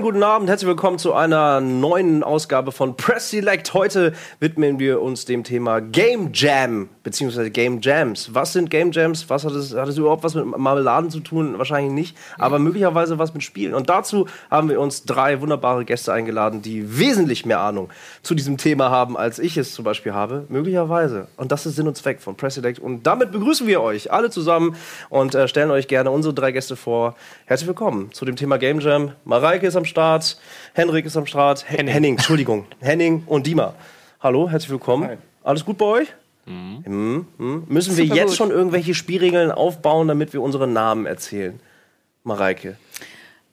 Moin, guten Abend, herzlich willkommen zu einer neuen Ausgabe von Press Select. Heute widmen wir uns dem Thema Game Jam beziehungsweise Game Jams. Was sind Game Jams? Was hat es, hat es überhaupt was mit Marmeladen zu tun? Wahrscheinlich nicht, aber möglicherweise was mit Spielen. Und dazu haben wir uns drei wunderbare Gäste eingeladen, die wesentlich mehr Ahnung zu diesem Thema haben, als ich es zum Beispiel habe. Möglicherweise. Und das ist Sinn und Zweck von Press Select. Und damit begrüßen wir euch alle zusammen und äh, stellen euch gerne unsere drei Gäste vor. Herzlich willkommen zu dem Thema Game Jam. Mareike ist am Start, Henrik ist am Start, Henning, Henning Entschuldigung, Henning und Dima. Hallo, herzlich willkommen. Hi. Alles gut bei euch? Mhm. Mhm. Mhm. Müssen wir jetzt gut. schon irgendwelche Spielregeln aufbauen, damit wir unsere Namen erzählen? Mareike.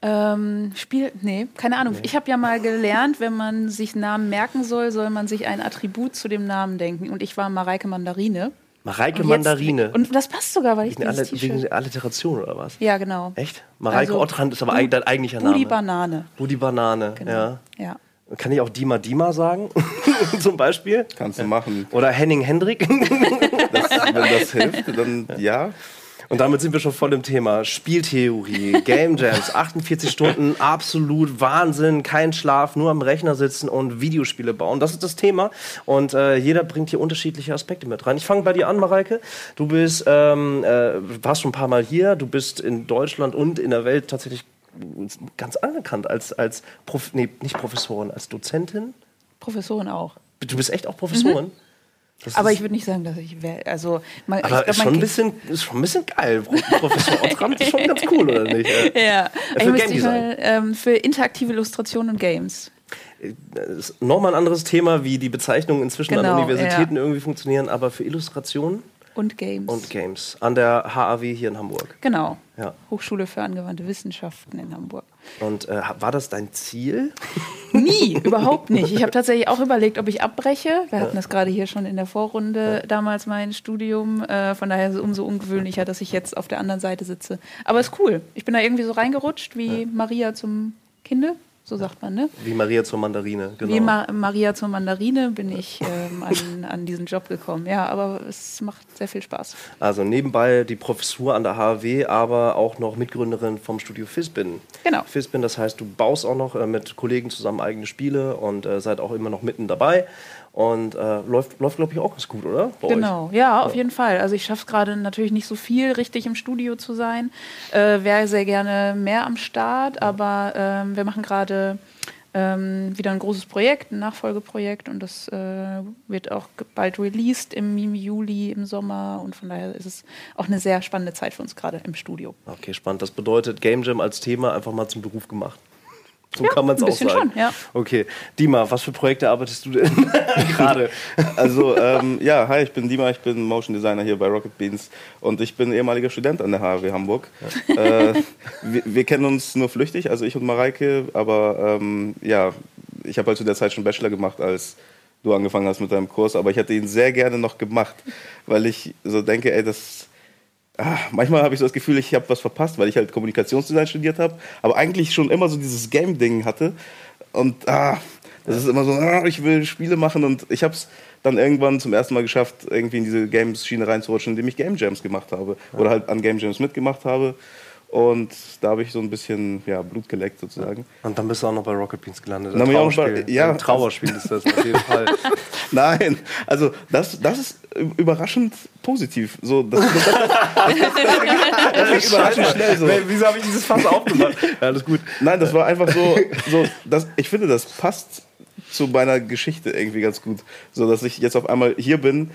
Ähm, Spiel, nee, keine Ahnung. Nee. Ich habe ja mal gelernt, wenn man sich Namen merken soll, soll man sich ein Attribut zu dem Namen denken. Und ich war Mareike Mandarine. Mareike und Mandarine. Jetzt, und das passt sogar, weil ich wegen, alle, wegen der Alliteration oder was? Ja, genau. Echt? Mareike also, Ottrand ist aber eigentlich dein eigentlicher Name. Budi Banane. Budi Banane, genau. ja. ja. Kann ich auch Dima Dima sagen? Zum Beispiel? Kannst du machen. Oder Henning Hendrik? das, wenn das hilft, dann ja. Und damit sind wir schon voll im Thema. Spieltheorie, Game Jams, 48 Stunden, absolut Wahnsinn, kein Schlaf, nur am Rechner sitzen und Videospiele bauen. Das ist das Thema. Und äh, jeder bringt hier unterschiedliche Aspekte mit rein. Ich fange bei dir an, Mareike. Du bist, ähm, äh, warst schon ein paar Mal hier. Du bist in Deutschland und in der Welt tatsächlich ganz anerkannt als, als Prof nee, nicht Professorin, als Dozentin. Professorin auch. Du bist echt auch Professorin? Mhm. Das aber ich würde nicht sagen, dass ich wäre. Also, man, aber glaub, ist, schon ein bisschen, ist schon ein bisschen geil. Professor Ottram ist schon ganz cool, oder nicht? Ja. ja. Für, Game mal, ähm, für interaktive Illustrationen und Games. Das äh, ist nochmal ein anderes Thema, wie die Bezeichnungen inzwischen genau, an Universitäten ja. irgendwie funktionieren, aber für Illustrationen und Games. Und Games. An der HAW hier in Hamburg. Genau. Ja. Hochschule für angewandte Wissenschaften in Hamburg. Und äh, war das dein Ziel? Nie, überhaupt nicht. Ich habe tatsächlich auch überlegt, ob ich abbreche. Wir hatten das gerade hier schon in der Vorrunde, ja. damals mein Studium. Äh, von daher ist es umso ungewöhnlicher, dass ich jetzt auf der anderen Seite sitze. Aber es ist cool. Ich bin da irgendwie so reingerutscht wie ja. Maria zum Kinde so sagt man, ne? Wie Maria zur Mandarine, genau. Wie Ma Maria zur Mandarine bin ich ähm, an, an, diesen Job gekommen. Ja, aber es macht sehr viel Spaß. Also nebenbei die Professur an der HW, aber auch noch Mitgründerin vom Studio Fisbin. Genau. Fisbin, das heißt, du baust auch noch äh, mit Kollegen zusammen eigene Spiele und äh, seid auch immer noch mitten dabei. Und äh, läuft, läuft glaube ich, auch ganz gut, oder? Bei genau, euch? ja, auf ja. jeden Fall. Also ich schaffe es gerade natürlich nicht so viel, richtig im Studio zu sein. Äh, Wäre sehr gerne mehr am Start, aber ähm, wir machen gerade ähm, wieder ein großes Projekt, ein Nachfolgeprojekt und das äh, wird auch bald released im, Juli, im Sommer und von daher ist es auch eine sehr spannende Zeit für uns gerade im Studio. Okay, spannend. Das bedeutet Game Jam als Thema einfach mal zum Beruf gemacht. So ja, kann man es auch sagen. Schon, ja. Okay. Dima, was für Projekte arbeitest du denn gerade? also, ähm, ja, hi, ich bin Dima, ich bin Motion Designer hier bei Rocket Beans und ich bin ehemaliger Student an der HW Hamburg. Ja. Äh, wir, wir, kennen uns nur flüchtig, also ich und Mareike, aber ähm, ja, ich habe halt zu der Zeit schon Bachelor gemacht, als du angefangen hast mit deinem Kurs, aber ich hätte ihn sehr gerne noch gemacht, weil ich so denke, ey, das ah, manchmal habe ich so das Gefühl, ich habe was verpasst, weil ich halt Kommunikationsdesign studiert habe, aber eigentlich schon immer so dieses Game-Ding hatte. Und ah, das ist immer so, ah, ich will Spiele machen und ich habe es dann irgendwann zum ersten Mal geschafft, irgendwie in diese Games-Schiene reinzurutschen, indem ich Game Jams gemacht habe oder halt an Game Jams mitgemacht habe. Und da habe ich so ein bisschen ja, Blut geleckt sozusagen. Und dann bist du auch noch bei Rocket Beans gelandet. Ein Trauerspiel. Bei, ja, ein Trauerspiel ist das auf jeden Fall. Nein, also das, das ist überraschend positiv. So, das, das, das, das ist überraschend schnell so. Wieso habe ich dieses Fass aufgemacht? Ja, alles gut. Nein, das war einfach so, so das, ich finde, das passt zu meiner Geschichte irgendwie ganz gut. So, dass ich jetzt auf einmal hier bin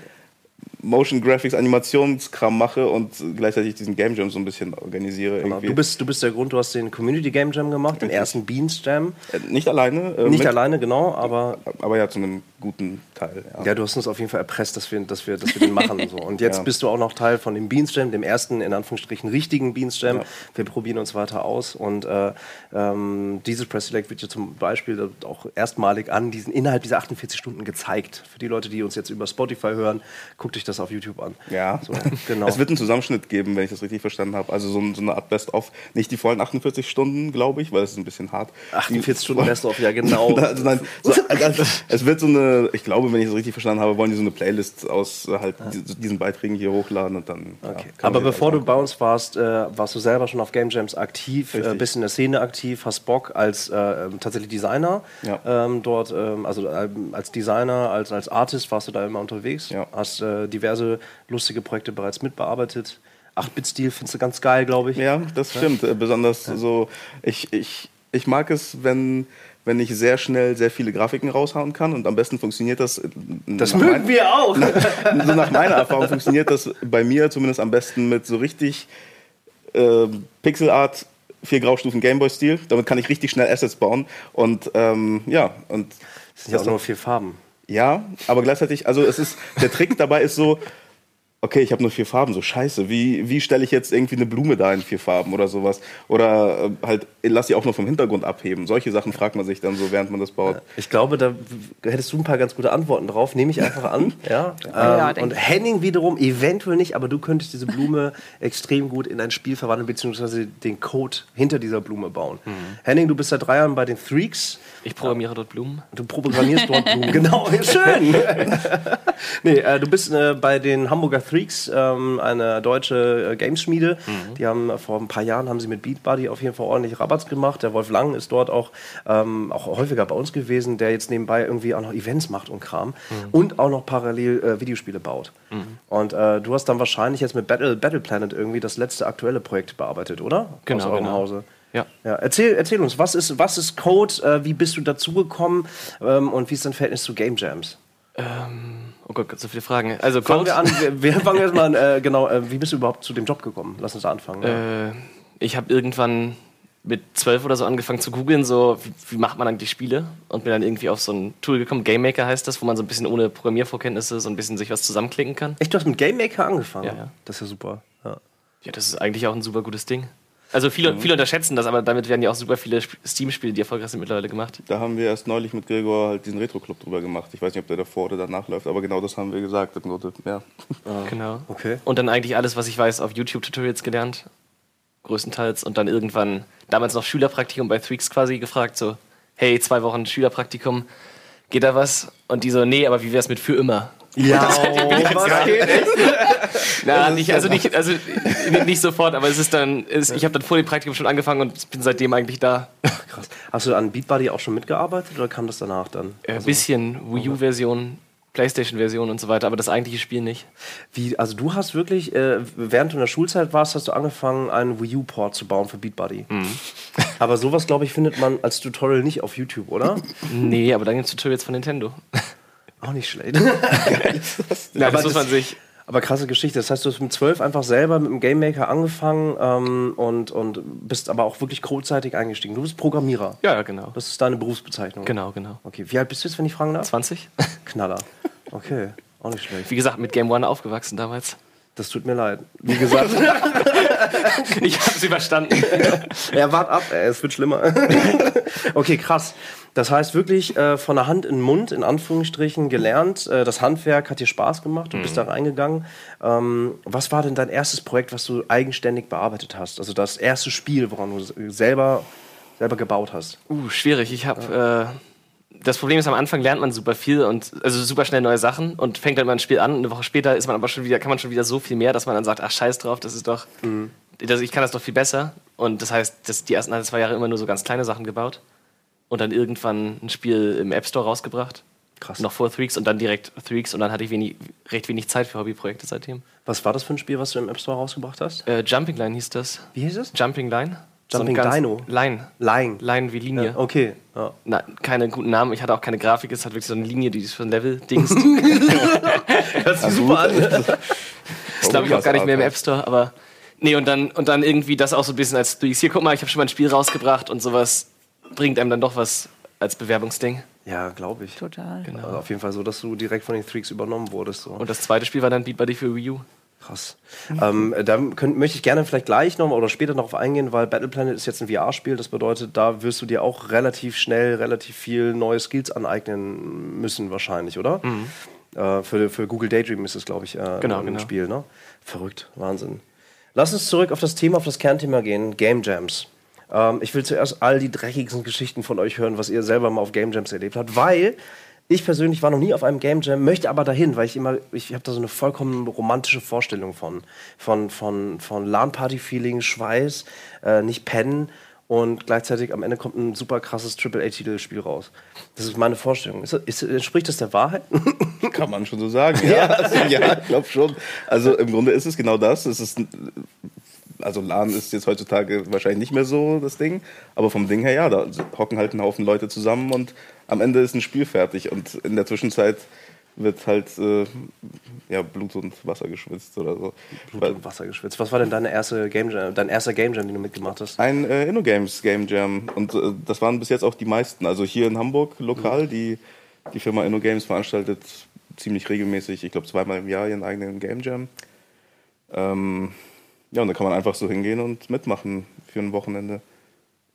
Motion Graphics, Animationskram mache und gleichzeitig diesen Game Jam so ein bisschen organisiere. Genau. Du, bist, du bist der Grund, du hast den Community Game Jam gemacht, den ersten Beans Jam. Äh, nicht alleine. Äh, nicht mit, alleine, genau, aber. Aber ja, zu einem guten Teil. Ja. ja, du hast uns auf jeden Fall erpresst, dass wir, dass wir, dass wir den machen. So. Und jetzt ja. bist du auch noch Teil von dem Beans Jam, dem ersten, in Anführungsstrichen, richtigen Beans Jam. Ja. Wir probieren uns weiter aus und äh, ähm, dieses Press Select wird ja zum Beispiel auch erstmalig an diesen innerhalb dieser 48 Stunden gezeigt. Für die Leute, die uns jetzt über Spotify hören, guckt euch das das auf YouTube an. Ja, So, genau. Es wird einen Zusammenschnitt geben, wenn ich das richtig verstanden habe. Also so, so eine Art Best-of. Nicht die vollen 48 Stunden, glaube ich, weil es ist ein bisschen hart. 48 Stunden Best-of, ja genau. Also nein, so, also, es wird so eine, ich glaube, wenn ich es richtig verstanden habe, wollen die so eine Playlist aus äh, halt die- diesen Beiträgen hier hochladen und dann. ja, Okay. kann Aber bevor du einfach- bei uns warst, äh, warst du selber schon auf Game Jams aktiv, äh, bist in der Szene aktiv, hast Bock als äh, ähm, tatsächlich Designer Ja. ähm, dort, ähm, also ähm, als Designer, als, als Artist warst du da immer unterwegs, Ja. hast äh, diverse lustige Projekte bereits mitbearbeitet. 8-Bit-Stil findest du ganz geil, glaube ich. Ja, das stimmt. Äh, Besonders so, ich, ich, ich mag es, wenn, wenn ich sehr schnell sehr viele Grafiken raushauen kann und am besten funktioniert das. äh, Das nach mögen mein- wir auch. so nach meiner Erfahrung funktioniert das bei mir zumindest am besten mit so richtig ähm, Pixelart, vier Graustufen Gameboy-Stil. Damit kann ich richtig schnell Assets bauen. Und ähm, ja, und Das sind ja auch nur vier Farben. Ja, aber gleichzeitig, also es ist, der Trick dabei ist so, okay, ich habe nur vier Farben, so scheiße, wie, wie stelle ich jetzt irgendwie eine Blume da in vier Farben oder sowas? Oder äh, halt, lass sie auch nur vom Hintergrund abheben. Solche Sachen fragt man sich dann so, während man das baut. Ich glaube, da hättest du ein paar ganz gute Antworten drauf. Nehme ich einfach an. ja. Ja, Ähm, und. Henning wiederum eventuell nicht, aber du könntest diese Blume extrem gut in ein Spiel verwandeln, beziehungsweise den Code hinter dieser Blume bauen. Henning, du bist seit drei Jahren bei den Freaks. Ich programmiere dort Blumen. Du programmierst dort Blumen. genau, schön. nee, äh, du bist äh, bei den Hamburger Freaks, ähm, eine deutsche äh, Gameschmiede. Die haben äh, vor ein paar Jahren haben sie mit Beat Buddy auf jeden Fall ordentlich Rabatz gemacht. Der Wolf Lang ist dort auch, ähm, auch häufiger bei uns gewesen, der jetzt nebenbei irgendwie auch noch Events macht und Kram und auch noch parallel äh, Videospiele baut. Und äh, du hast dann wahrscheinlich jetzt mit Battle, Battle Planet irgendwie das letzte aktuelle Projekt bearbeitet, oder? Genau, Aus eurem genau. Hause. Ja. Ja, erzähl, erzähl uns, was ist, was ist Code, äh, wie bist du dazugekommen ähm, und wie ist dein Verhältnis zu Game Jams? Oh Gott, so viele Fragen. Also Fangen Code, wir an, wir, wir fangen erstmal an, äh, genau, äh, wie bist du überhaupt zu dem Job gekommen? Lass uns da anfangen. ja. äh, ich habe irgendwann mit zwölf oder so angefangen zu googeln, so wie, wie macht man eigentlich Spiele und bin dann irgendwie auf so ein Tool gekommen, Game Maker heißt das, wo man so ein bisschen ohne Programmiervorkenntnisse so ein bisschen sich was zusammenklicken kann. Echt, du hast mit Game Maker angefangen? Ja, ja. Das ist ja super. Ja. Ja, das ist eigentlich auch ein super gutes Ding. Also viele, viele unterschätzen das, aber damit werden ja auch super viele Sp- Steam-Spiele, die erfolgreich sind, mittlerweile gemacht. Da haben wir erst neulich mit Gregor halt diesen Retro-Club drüber gemacht. Ich weiß nicht, ob der davor oder danach läuft, aber genau das haben wir gesagt. Ja. Genau. Okay. Und dann eigentlich alles, was ich weiß, auf YouTube-Tutorials gelernt. Größtenteils. Und dann irgendwann, damals noch Schülerpraktikum bei Threaks quasi gefragt, so, hey, zwei Wochen Schülerpraktikum, geht da was? Und die so, nee, aber wie wär's mit für immer? Ja, was geht? Na, nicht, also nicht, also nicht- sofort, aber es ist dann, es, ich habe dann vor dem Praktikum schon angefangen und bin seitdem eigentlich da. Krass. Hast du an Beat Buddy auch schon mitgearbeitet oder kam das danach dann? Ein Äh, bisschen Wii U-Version, Playstation-Version und so weiter, aber das eigentliche Spiel nicht. Wie, also du hast wirklich, äh, während du in der Schulzeit warst, hast du angefangen, einen Wii U-Port zu bauen für Beat Buddy. Aber sowas, glaube ich, findet man als Tutorial nicht auf YouTube, oder? Nee, aber dann gibt es Tutorials von Nintendo. Auch nicht schlecht. Ja, Aber das muss man sich. Aber krasse Geschichte. Das heißt, du hast mit zwölf einfach selber mit dem Game Maker angefangen ähm, und, und bist aber auch wirklich codeseitig eingestiegen. Du bist Programmierer. Ja, genau. Das ist deine Berufsbezeichnung. Genau, genau. Okay, wie alt bist du jetzt, wenn ich fragen darf? 20? Knaller. Okay, auch nicht schlecht. Wie gesagt, mit Game One aufgewachsen damals. Das tut mir leid. Wie gesagt, Ich habe es überstanden. ja, wart ab, ey, es wird schlimmer. okay, krass. Das heißt wirklich äh, von der Hand in den Mund, in Anführungsstrichen, gelernt. Äh, das Handwerk hat dir Spaß gemacht, du bist da reingegangen. Ähm, was war denn dein erstes Projekt, was du eigenständig bearbeitet hast? Also das erste Spiel, woran du selber, selber gebaut hast? Uh, schwierig. Ich habe. Äh, das Problem ist, am Anfang lernt man super viel und also super schnell neue Sachen und fängt dann mal ein Spiel an. Eine Woche später ist man aber schon wieder, kann man schon wieder so viel mehr, dass man dann sagt, ach scheiß drauf, das ist doch, das, ich kann das doch viel besser. Und das heißt, das, die ersten ein, zwei Jahre immer nur so ganz kleine Sachen gebaut und dann irgendwann ein Spiel im App Store rausgebracht. Krass. Noch vor Threaks und dann direkt Threaks und dann hatte ich wenig, recht wenig Zeit für Hobbyprojekte seitdem. Was war das für ein Spiel, was du im App Store rausgebracht hast? Äh, Jumping Line hieß das. Wie hieß es? Jumping Line. Jumping ganz- Dino? Line. Line. Line wie Linie. Ja, okay. Ja. Na, keine guten Namen. Ich hatte auch keine Grafik. Es hat wirklich so eine Linie, die ist für ein Level dingst. Hört sich super an. Das glaube ich auch gar nicht mehr im App Store, aber. Nee, und dann, und dann irgendwie das auch so ein bisschen als du hier, guck mal, ich habe schon mal ein Spiel rausgebracht und sowas bringt einem dann doch was als Bewerbungsding. Ja, glaube ich. Total. Genau. Also auf jeden Fall so, dass du direkt von den Freaks übernommen wurdest. So. Und das zweite Spiel war dann Beat Buddy für Wii U. Krass. Ähm, da könnt, möchte ich gerne vielleicht gleich noch mal oder später darauf eingehen, weil Battle Planet ist jetzt ein VR-Spiel. Das bedeutet, da wirst du dir auch relativ schnell relativ viel neue Skills aneignen müssen, wahrscheinlich, oder? Äh, für, für Google Daydream ist es, glaube ich, äh, Genau, ein genau. Spiel. Ne? Verrückt, Wahnsinn. Lass uns zurück auf das Thema, auf das Kernthema gehen: Game Jams. Ähm, ich will zuerst all die dreckigsten Geschichten von euch hören, was ihr selber mal auf Game Jams erlebt habt, weil ich persönlich war noch nie auf einem Game Jam, möchte aber dahin, weil ich immer, ich habe da so eine vollkommen romantische Vorstellung von. Von, von, von LAN-Party-Feeling, Schweiß, äh, nicht pennen und gleichzeitig am Ende kommt ein super krasses AAA-Titelspiel raus. Das ist meine Vorstellung. Ist, ist, entspricht das der Wahrheit? Kann man schon so sagen. Ja, also, ja ich glaube schon. Also im Grunde ist es genau das. Es ist, also LAN ist jetzt heutzutage wahrscheinlich nicht mehr so das Ding, aber vom Ding her ja, da hocken halt ein Haufen Leute zusammen und am Ende ist ein Spiel fertig und in der Zwischenzeit wird halt äh, ja, Blut und Wasser geschwitzt oder so. Blut und Wasser geschwitzt. Was war denn deine erste Game Jam, dein erster Game Jam, den du mitgemacht hast? Ein äh, InnoGames Game Jam und äh, das waren bis jetzt auch die meisten. Also hier in Hamburg lokal, die, die Firma InnoGames veranstaltet ziemlich regelmäßig, ich glaube zweimal im Jahr ihren eigenen Game Jam. Ähm, ja, und da kann man einfach so hingehen und mitmachen für ein Wochenende.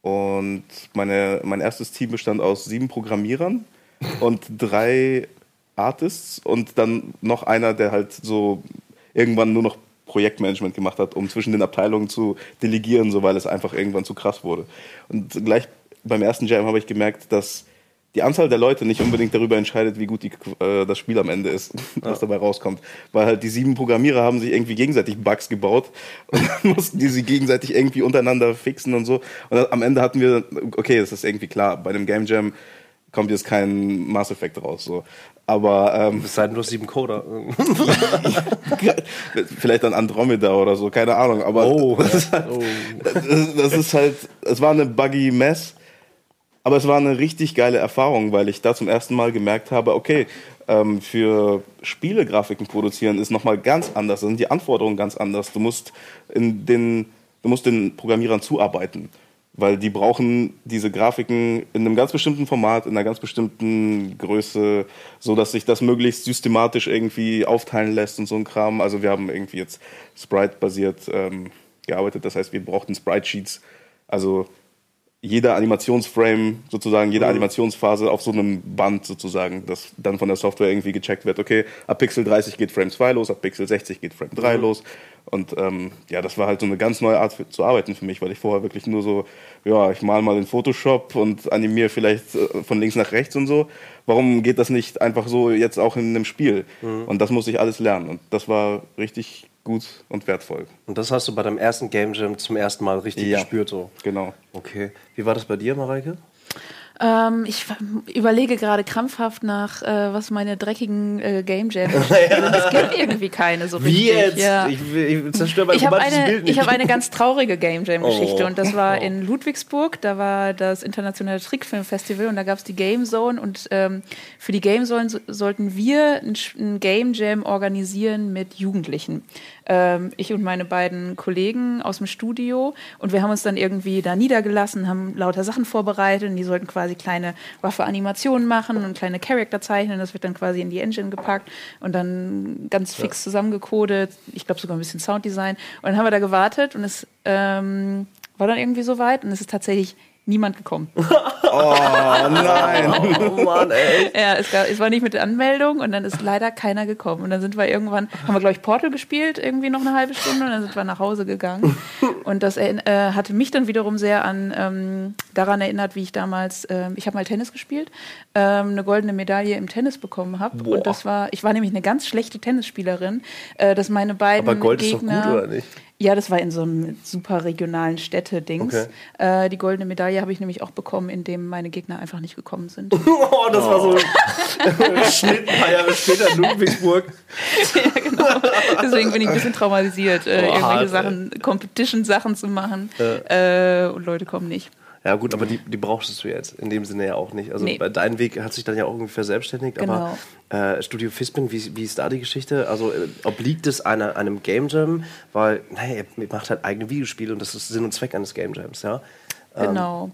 Und meine, mein erstes Team bestand aus sieben Programmierern und drei Artists und dann noch einer, der halt so irgendwann nur noch Projektmanagement gemacht hat, um zwischen den Abteilungen zu delegieren, so weil es einfach irgendwann zu krass wurde. Und gleich beim ersten Jam habe ich gemerkt, dass die Anzahl der Leute nicht unbedingt darüber entscheidet, wie gut die, äh, das Spiel am Ende ist, was dabei rauskommt. Weil halt die sieben Programmierer haben sich irgendwie gegenseitig Bugs gebaut und dann mussten die sie gegenseitig irgendwie untereinander fixen und so. Und am Ende hatten wir, okay, das ist irgendwie klar, bei dem Game Jam kommt jetzt kein Mass Effect raus. So. Aber ähm, Es sei denn, du hast sieben Coder. vielleicht dann Andromeda oder so, keine Ahnung. Aber Oh. das, ist halt, das, das ist halt, es war eine buggy Mess, aber es war eine richtig geile Erfahrung, weil ich da zum ersten Mal gemerkt habe, okay, ähm, für Spiele Grafiken produzieren ist nochmal ganz anders, da sind die Anforderungen ganz anders. Du musst in den, du musst den Programmierern zuarbeiten. Weil die brauchen diese Grafiken in einem ganz bestimmten Format, in einer ganz bestimmten Größe, so dass sich das möglichst systematisch irgendwie aufteilen lässt und so ein Kram. Also wir haben irgendwie jetzt Sprite-basiert ähm, gearbeitet. Das heißt, wir brauchten Sprite-Sheets. Also jeder Animationsframe sozusagen, jede Animationsphase auf so einem Band sozusagen, das dann von der Software irgendwie gecheckt wird. Okay, ab Pixel 30 geht Frame 2 los, ab Pixel 60 geht Frame 3 los. Und ähm, ja, das war halt so eine ganz neue Art für, zu arbeiten für mich, weil ich vorher wirklich nur so, ja, ich mal mal in Photoshop und animiere vielleicht äh, von links nach rechts und so. Warum geht das nicht einfach so jetzt auch in einem Spiel? Und das muss ich alles lernen. Und das war richtig gut und wertvoll. Und das hast du bei deinem ersten Game Jam zum ersten Mal richtig Ja. gespürt. So. Genau. Okay. Wie war das bei dir, Mareike? Ähm, ich überlege gerade krampfhaft nach, äh, was meine dreckigen äh, Game Jam sind. Es gibt irgendwie keine so richtig. Ja. Ich, ich zerstöre mein Ich habe eine, Bild nicht. ich habe eine ganz traurige Game Jam Geschichte Oh. und das war in Ludwigsburg. Da war das internationale Trickfilmfestival und da gab es die Game Zone und ähm, für die Game Zone so, sollten wir ein, ein Game Jam organisieren mit Jugendlichen. Ähm, ich und meine beiden Kollegen aus dem Studio und wir haben uns dann irgendwie da niedergelassen, haben lauter Sachen vorbereitet und die sollten quasi kleine Waffe-Animationen machen und kleine Charakter zeichnen. Das wird dann quasi in die Engine gepackt und dann ganz fix zusammengecodet. Ich glaube sogar ein bisschen Sounddesign. Und dann haben wir da gewartet und es ähm, war dann irgendwie soweit und es ist tatsächlich niemand gekommen. Oh nein! oh Mann, ey. ja, es, gab, es war nicht mit der Anmeldung und dann ist leider keiner gekommen. Und dann sind wir irgendwann, haben wir, glaube ich, Portal gespielt, irgendwie noch eine halbe Stunde und dann sind wir nach Hause gegangen. Und das äh, hatte mich dann wiederum sehr an ähm, daran erinnert, wie ich damals, ähm, ich habe mal Tennis gespielt, ähm, eine goldene Medaille im Tennis bekommen habe. Und das war, ich war nämlich eine ganz schlechte Tennisspielerin, äh, dass meine beiden Aber Gold ist doch Gegner, gut, oder nicht? Ja, das war in so einem super regionalen Städte-Dings. Okay. Äh, die goldene Medaille habe ich nämlich auch bekommen, indem meine Gegner einfach nicht gekommen sind. Oh, das war so ein Schnitt ein paar Jahre später in Ludwigsburg. ja, genau. Deswegen bin ich ein bisschen traumatisiert, äh, Oh, irgendwelche hart, Sachen, Competition-Sachen zu machen. Äh, und Leute kommen nicht. Ja gut, aber die, die brauchst du jetzt in dem Sinne ja auch nicht. Also Nee. bei dein Weg hat sich dann ja auch irgendwie verselbstständigt. Genau. Aber äh, Studio Fispin, wie, wie ist da die Geschichte? Also äh, obliegt es einer, einem Game Jam? Weil, naja, ihr macht halt eigene Videospiele und das ist Sinn und Zweck eines Game Jams, ja. Genau.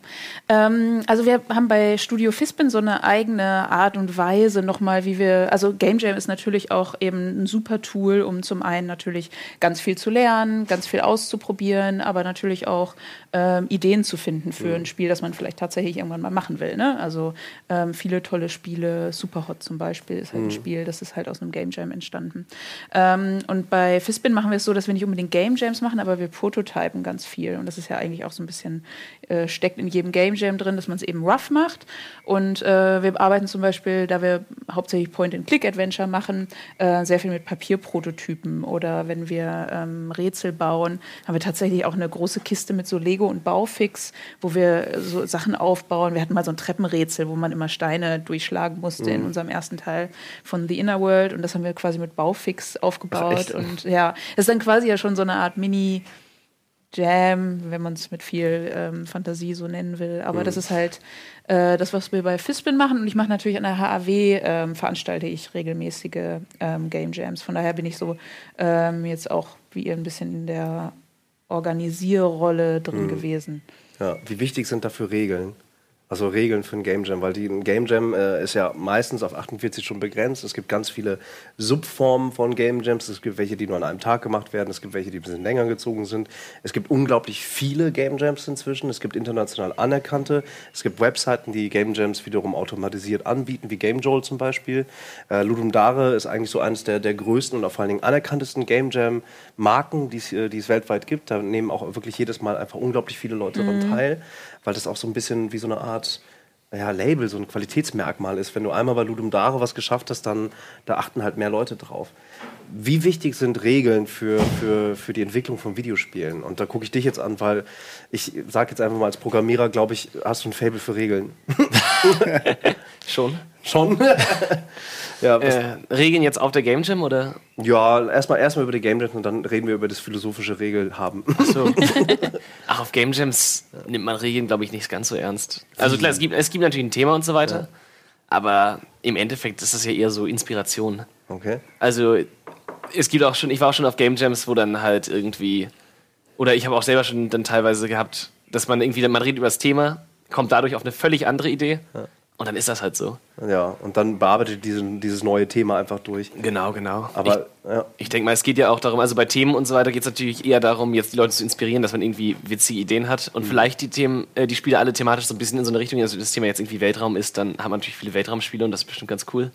Ähm, also wir haben bei Studio Fispin so eine eigene Art und Weise nochmal, wie wir, also Game Jam ist natürlich auch eben ein super Tool, um zum einen natürlich ganz viel zu lernen, ganz viel auszuprobieren, aber natürlich auch ähm, Ideen zu finden für Mhm. ein Spiel, das man vielleicht tatsächlich irgendwann mal machen will. Ne? Also ähm, viele tolle Spiele, Superhot zum Beispiel ist halt Mhm. ein Spiel, das ist halt aus einem Game Jam entstanden. Ähm, und bei Fispin machen wir es so, dass wir nicht unbedingt Game Jams machen, aber wir prototypen ganz viel. Und das ist ja eigentlich auch so ein bisschen, äh, steckt in jedem Game Jam drin, dass man es eben rough macht. Und äh, wir arbeiten zum Beispiel, da wir hauptsächlich Point-and-Click-Adventure machen, äh, sehr viel mit Papierprototypen. Oder wenn wir ähm, Rätsel bauen, haben wir tatsächlich auch eine große Kiste mit so Lego und Baufix, wo wir so Sachen aufbauen. Wir hatten mal so ein Treppenrätsel, wo man immer Steine durchschlagen musste in unserem ersten Teil von The Inner World. Und das haben wir quasi mit Baufix aufgebaut. und ja, das ist dann quasi ja schon so eine Art Mini- Jam, wenn man es mit viel ähm, Fantasie so nennen will. Aber das ist halt äh, das, was wir bei Fispin machen. Und ich mache natürlich an der HAW, ähm, veranstalte ich regelmäßige ähm, Game Jams. Von daher bin ich so ähm, jetzt auch wie ihr ein bisschen in der Organisierrolle drin gewesen. Ja, wie wichtig sind dafür Regeln? Also Regeln für ein Game Jam, weil die, ein Game Jam äh, ist ja meistens auf 48 Stunden begrenzt. Es gibt ganz viele Subformen von Game Jams. Es gibt welche, die nur an einem Tag gemacht werden. Es gibt welche, die ein bisschen länger gezogen sind. Es gibt unglaublich viele Game Jams inzwischen. Es gibt international anerkannte. Es gibt Webseiten, die Game Jams wiederum automatisiert anbieten, wie Game Joel zum Beispiel. Äh, Ludum Dare ist eigentlich so eines der, der größten und auch vor allen Dingen anerkanntesten Game Jam Marken, die es, äh, die es weltweit gibt. Da nehmen auch wirklich jedes Mal einfach unglaublich viele Leute daran teil, weil das auch so ein bisschen wie so eine Art naja, Label, so ein Qualitätsmerkmal ist. Wenn du einmal bei Ludum Dare was geschafft hast, dann da achten halt mehr Leute drauf. Wie wichtig sind Regeln für, für, für die Entwicklung von Videospielen? Und da gucke ich dich jetzt an, weil ich sage jetzt einfach mal als Programmierer, glaube ich, hast du ein Fable für Regeln. Schon. Schon? ja, Äh, Regeln jetzt auf der Game Jam oder? ja, erstmal erstmal über die Game Jams und dann reden wir über das philosophische Regelhaben. So. Ach, auf Game Jams nimmt man Regeln, glaube ich, nicht ganz so ernst. Also klar, es gibt, es gibt natürlich ein Thema und so weiter, aber im Endeffekt ist das ja eher so Inspiration. Okay. Also es gibt auch schon, ich war auch schon auf Game Jams, wo dann halt irgendwie, oder ich habe auch selber schon dann teilweise gehabt, dass man irgendwie, man redet über das Thema, kommt dadurch auf eine völlig andere Idee und dann ist das halt so. Ja, und dann bearbeitet diesen, dieses neue Thema einfach durch. Genau, genau. Aber ja, Ich denke mal, es geht ja auch darum, also bei Themen und so weiter geht es natürlich eher darum, jetzt die Leute zu inspirieren, dass man irgendwie witzige Ideen hat und vielleicht die Themen, äh, die Spiele alle thematisch so ein bisschen in so eine Richtung, also das Thema jetzt irgendwie Weltraum ist, dann haben wir natürlich viele Weltraumspiele und das ist bestimmt ganz cool.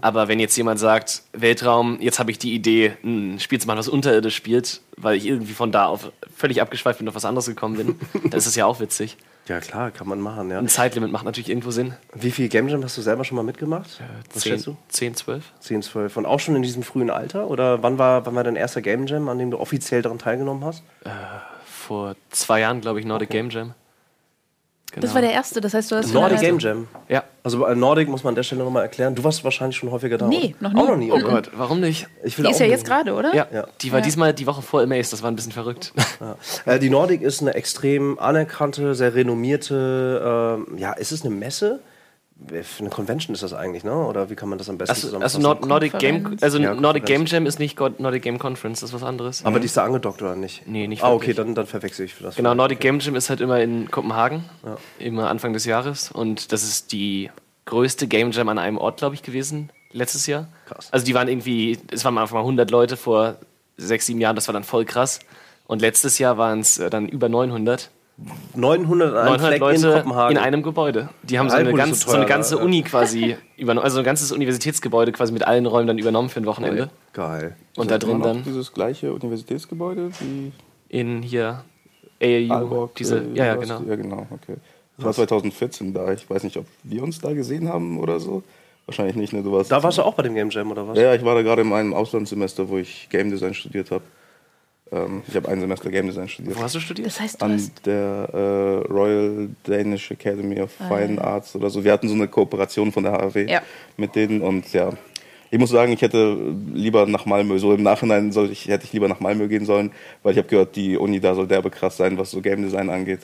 Aber wenn jetzt jemand sagt, Weltraum, jetzt habe ich die Idee, ein Spiel zu machen, was unterirdisch spielt, weil ich irgendwie von da auf völlig abgeschweift bin und auf was anderes gekommen bin, dann ist das ja auch witzig. ja, klar, kann man machen. Ja. Ein Zeitlimit macht natürlich irgendwo Sinn. Wie viel Game Jam hast du selber schon mal mitgemacht? Was 10, schätzt du? 10, 12? 10, 12. Und auch schon in diesem frühen Alter? Oder wann war, wann war dein erster Game Jam, an dem du offiziell daran teilgenommen hast? Vor zwei Jahren, glaube ich, Nordic Game Jam. Genau. Das war der erste, das heißt, du hast Nordic Game Jam. Ja. Also äh, Nordic muss man an der Stelle nochmal erklären. Du warst wahrscheinlich schon häufiger da. Nee, noch nie. Auch noch nie. Oh okay. Gott, warum nicht? Ich will Die ist ja jetzt gerade, oder? Ja, Ja. die war Ja. diesmal die Woche vor Amaze, das war ein bisschen verrückt. Ja. Äh, die Nordic ist eine extrem anerkannte, sehr renommierte, ähm, ja, ist es eine Messe? Eine Convention ist das eigentlich, ne? Oder wie kann man das am besten Also, also zusammenfassen? Nord Nordic Game, also Ja, Nordic Game. Jam ist nicht God- Nordic Game Conference, das ist was anderes. Aber die ist da angedockt oder nicht? Nee, nicht Ah, okay, dann, dann verwechsel ich für das. Genau, Nordic Okay. Game Jam ist halt immer in Kopenhagen, immer Anfang des Jahres. Und das ist die größte Game Jam an einem Ort, glaube ich, gewesen, letztes Jahr. Krass. Also die waren irgendwie, es waren einfach mal 100 Leute vor sechs, sieben Jahren, das war dann voll krass. Und letztes Jahr waren es äh, dann über 900. 900 an einem 900 Fleck Leute in Kopenhagen. in einem Gebäude. Die haben so eine, ganz, so so eine ganze ne? Uni quasi übernommen, also ein ganzes Universitätsgebäude quasi mit allen Räumen dann übernommen für ein Wochenende. Geil. Und da Ist das drin dann Dieses gleiche Universitätsgebäude wie in hier AAU, Aalborg. diese, äh, ja, ja, genau. Ja, genau, okay. Ich war 2014 da. Ich weiß nicht, ob wir uns da gesehen haben oder so. Wahrscheinlich nicht, ne? Du warst Da warst du auch bei dem Game Jam, oder was? Ja, ich war da gerade in meinem Auslandssemester, wo ich Game Design studiert habe. Ähm, ich habe ein Semester Game Design studiert. Wo hast du studiert? Das heißt, du An hast der äh, Royal Danish Academy of Ah, Fine ja. Arts oder so. Wir hatten so eine Kooperation von der HAW Ja. mit denen und ja. Ich muss sagen, ich hätte lieber nach Malmö, so im Nachhinein soll ich, hätte ich lieber nach Malmö gehen sollen, weil ich habe gehört, die Uni da soll derbe krass sein, was so Game Design angeht.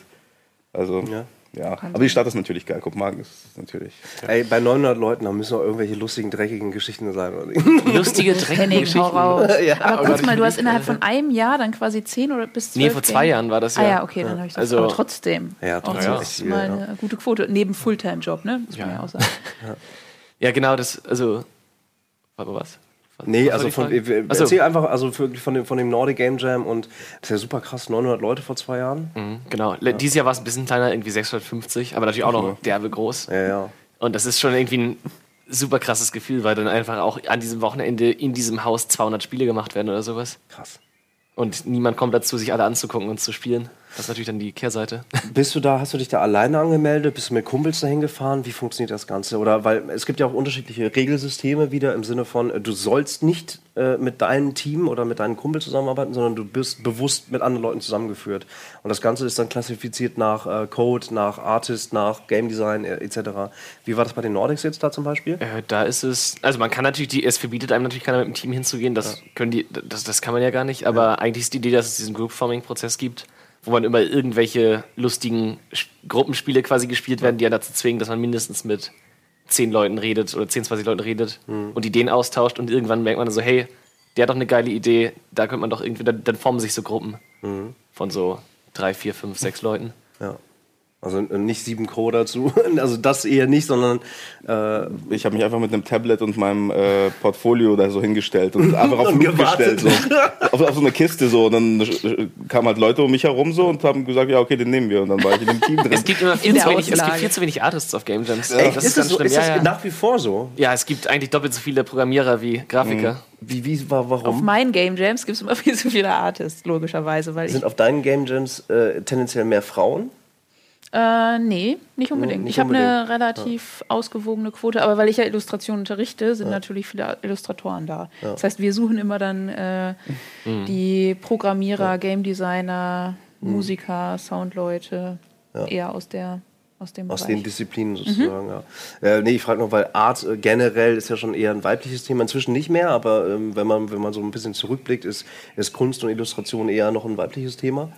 Also, Ja. Ja, aber die Stadt ist natürlich geil. Kopenhagen ist natürlich. Ey, bei 900 Leuten, da müssen doch irgendwelche lustigen, dreckigen Geschichten sein. Oder nicht? Lustige, dreckige Henning, hau Geschichten. raus. Ja, aber oh kurz mal, du hast innerhalb von einem Jahr dann quasi zehn oder bis zwölf Nee, vor zwei Jahren war das ja. Ah ja, okay, dann habe ich das. Also- aber trotzdem. Ja, Auch trotzdem das echt ist mal ja. eine gute Quote. Neben Fulltime-Job, ne? Muss man Ja. ja auch sagen. Ja, genau, das, also. Warte mal, was? Was- Nee, was also von, Frage? wir- Ach so. erzähl einfach also von, dem, von dem Nordic Game Jam und das ist ja super krass, 900 Leute vor zwei Jahren. Mhm, Genau. Le- Dieses Jahr war es ein bisschen kleiner, irgendwie 650, aber natürlich auch noch derbe groß. Ja, ja. Und das ist schon irgendwie ein super krasses Gefühl, weil dann einfach auch an diesem Wochenende in diesem Haus 200 Spiele gemacht werden oder sowas. Krass. Und niemand kommt dazu, sich alle anzugucken und zu spielen. Das ist natürlich dann die Kehrseite. Bist du da, hast du dich da alleine angemeldet? Bist du mit Kumpels dahin gefahren? Wie funktioniert das Ganze? Oder weil es gibt ja auch unterschiedliche Regelsysteme wieder im Sinne von, äh, du sollst nicht äh, mit deinem Team oder mit deinen Kumpels zusammenarbeiten, sondern du bist bewusst mit anderen Leuten zusammengeführt. Und das Ganze ist dann klassifiziert nach äh, Code, nach Artist, nach Game Design äh, etc. Wie war das bei den Nordics jetzt da zum Beispiel? Äh, da ist es, also man kann natürlich, die, es verbietet einem natürlich keiner mit dem Team hinzugehen, das können die, das, das kann man ja gar nicht, aber eigentlich ist die Idee, dass es diesen Group-Forming-Prozess gibt, wo man immer irgendwelche lustigen Gruppenspiele quasi gespielt werden, die ja dazu zwingen, dass man mindestens mit zehn Leuten redet oder 10, 20 Leuten redet und Ideen austauscht und irgendwann merkt man so, hey, der hat doch eine geile Idee, da könnte man doch irgendwie, dann, dann formen sich so Gruppen von so drei, vier, fünf, sechs Leuten. Ja. Also äh, nicht sieben Co dazu, also das eher nicht, sondern äh, Ich habe mich einfach mit einem Tablet und meinem äh, Portfolio da so hingestellt und einfach auf gewartet. gestellt. So. Auf, auf so eine Kiste so. Und dann äh, kamen halt Leute um mich herum so und haben gesagt, ja, okay, den nehmen wir. Und dann war ich in dem Team drin. Es gibt immer viel, zu wenig, es gibt viel zu wenig Artists auf Game Jams. Echt? Das ist, das so, schlimm. ist Ja, das ja. nach wie vor so? Ja, es gibt eigentlich doppelt so viele Programmierer wie Grafiker. Wie, wie, wa- Auf warum? meinen Game Jams gibt es immer viel zu viele Artists, logischerweise, weil ich. Sind auf deinen Game Jams äh, tendenziell mehr Frauen? Äh, nee, nicht unbedingt. nicht ich habe eine relativ ausgewogene Quote, aber weil ich ja Illustration unterrichte, sind natürlich viele Illustratoren da. Das heißt, wir suchen immer dann äh, die Programmierer, Game Designer, Musiker, Soundleute, eher aus der aus dem Aus den Disziplinen sozusagen, ja. Äh, nee, ich frage noch, weil Art äh, generell ist ja schon eher ein weibliches Thema, inzwischen nicht mehr, aber ähm, wenn, man, wenn man so ein bisschen zurückblickt, ist, ist Kunst und Illustration eher noch ein weibliches Thema.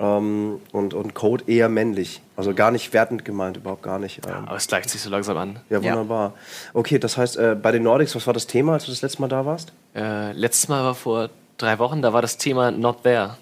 Ähm, und, und Code eher männlich. Also gar nicht wertend gemeint, überhaupt gar nicht. Ähm, Aber es gleicht sich so langsam an. ja, wunderbar. Okay, das heißt, äh, bei den Nordics, was war das Thema, als du das letzte Mal da warst? Äh, letztes Mal war vor drei Wochen, da war das Thema Not There.